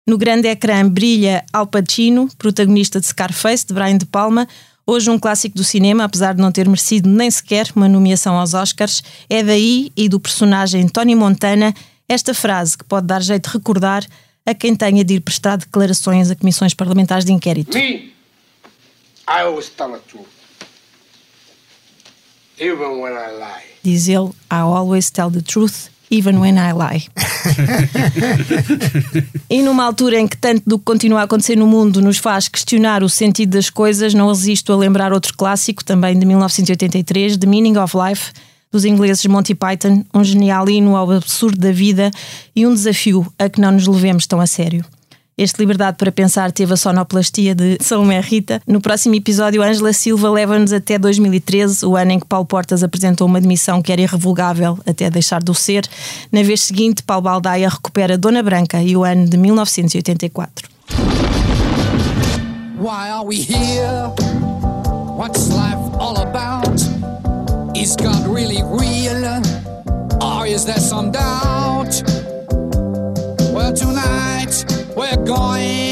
No grande ecrã brilha Al Pacino, protagonista de Scarface, de Brian De Palma, hoje um clássico do cinema, apesar de não ter merecido nem sequer uma nomeação aos Oscars. É daí e do personagem Tony Montana esta frase que pode dar jeito de recordar a quem tenha de ir prestar declarações a comissões parlamentares de inquérito. Me, I always tell the truth. Even when I lie. Diz ele, I always tell the truth, even when I lie. e numa altura em que tanto do que continua a acontecer no mundo nos faz questionar o sentido das coisas, não resisto a lembrar outro clássico, também de 1983, The Meaning of Life, dos ingleses Monty Python, um genial hino ao absurdo da vida e um desafio a que não nos levemos tão a sério. Este Liberdade para Pensar teve a sonoplastia de Salomé Rita. No próximo episódio, Ângela Silva leva-nos até 2013, o ano em que Paulo Portas apresentou uma demissão que era irrevogável até deixar de o ser. Na vez seguinte, Paulo Baldaia recupera Dona Branca e o ano de 1984. Why are we here? What's life all about? Is God really real? Or is there some doubt? Well, tonight we're going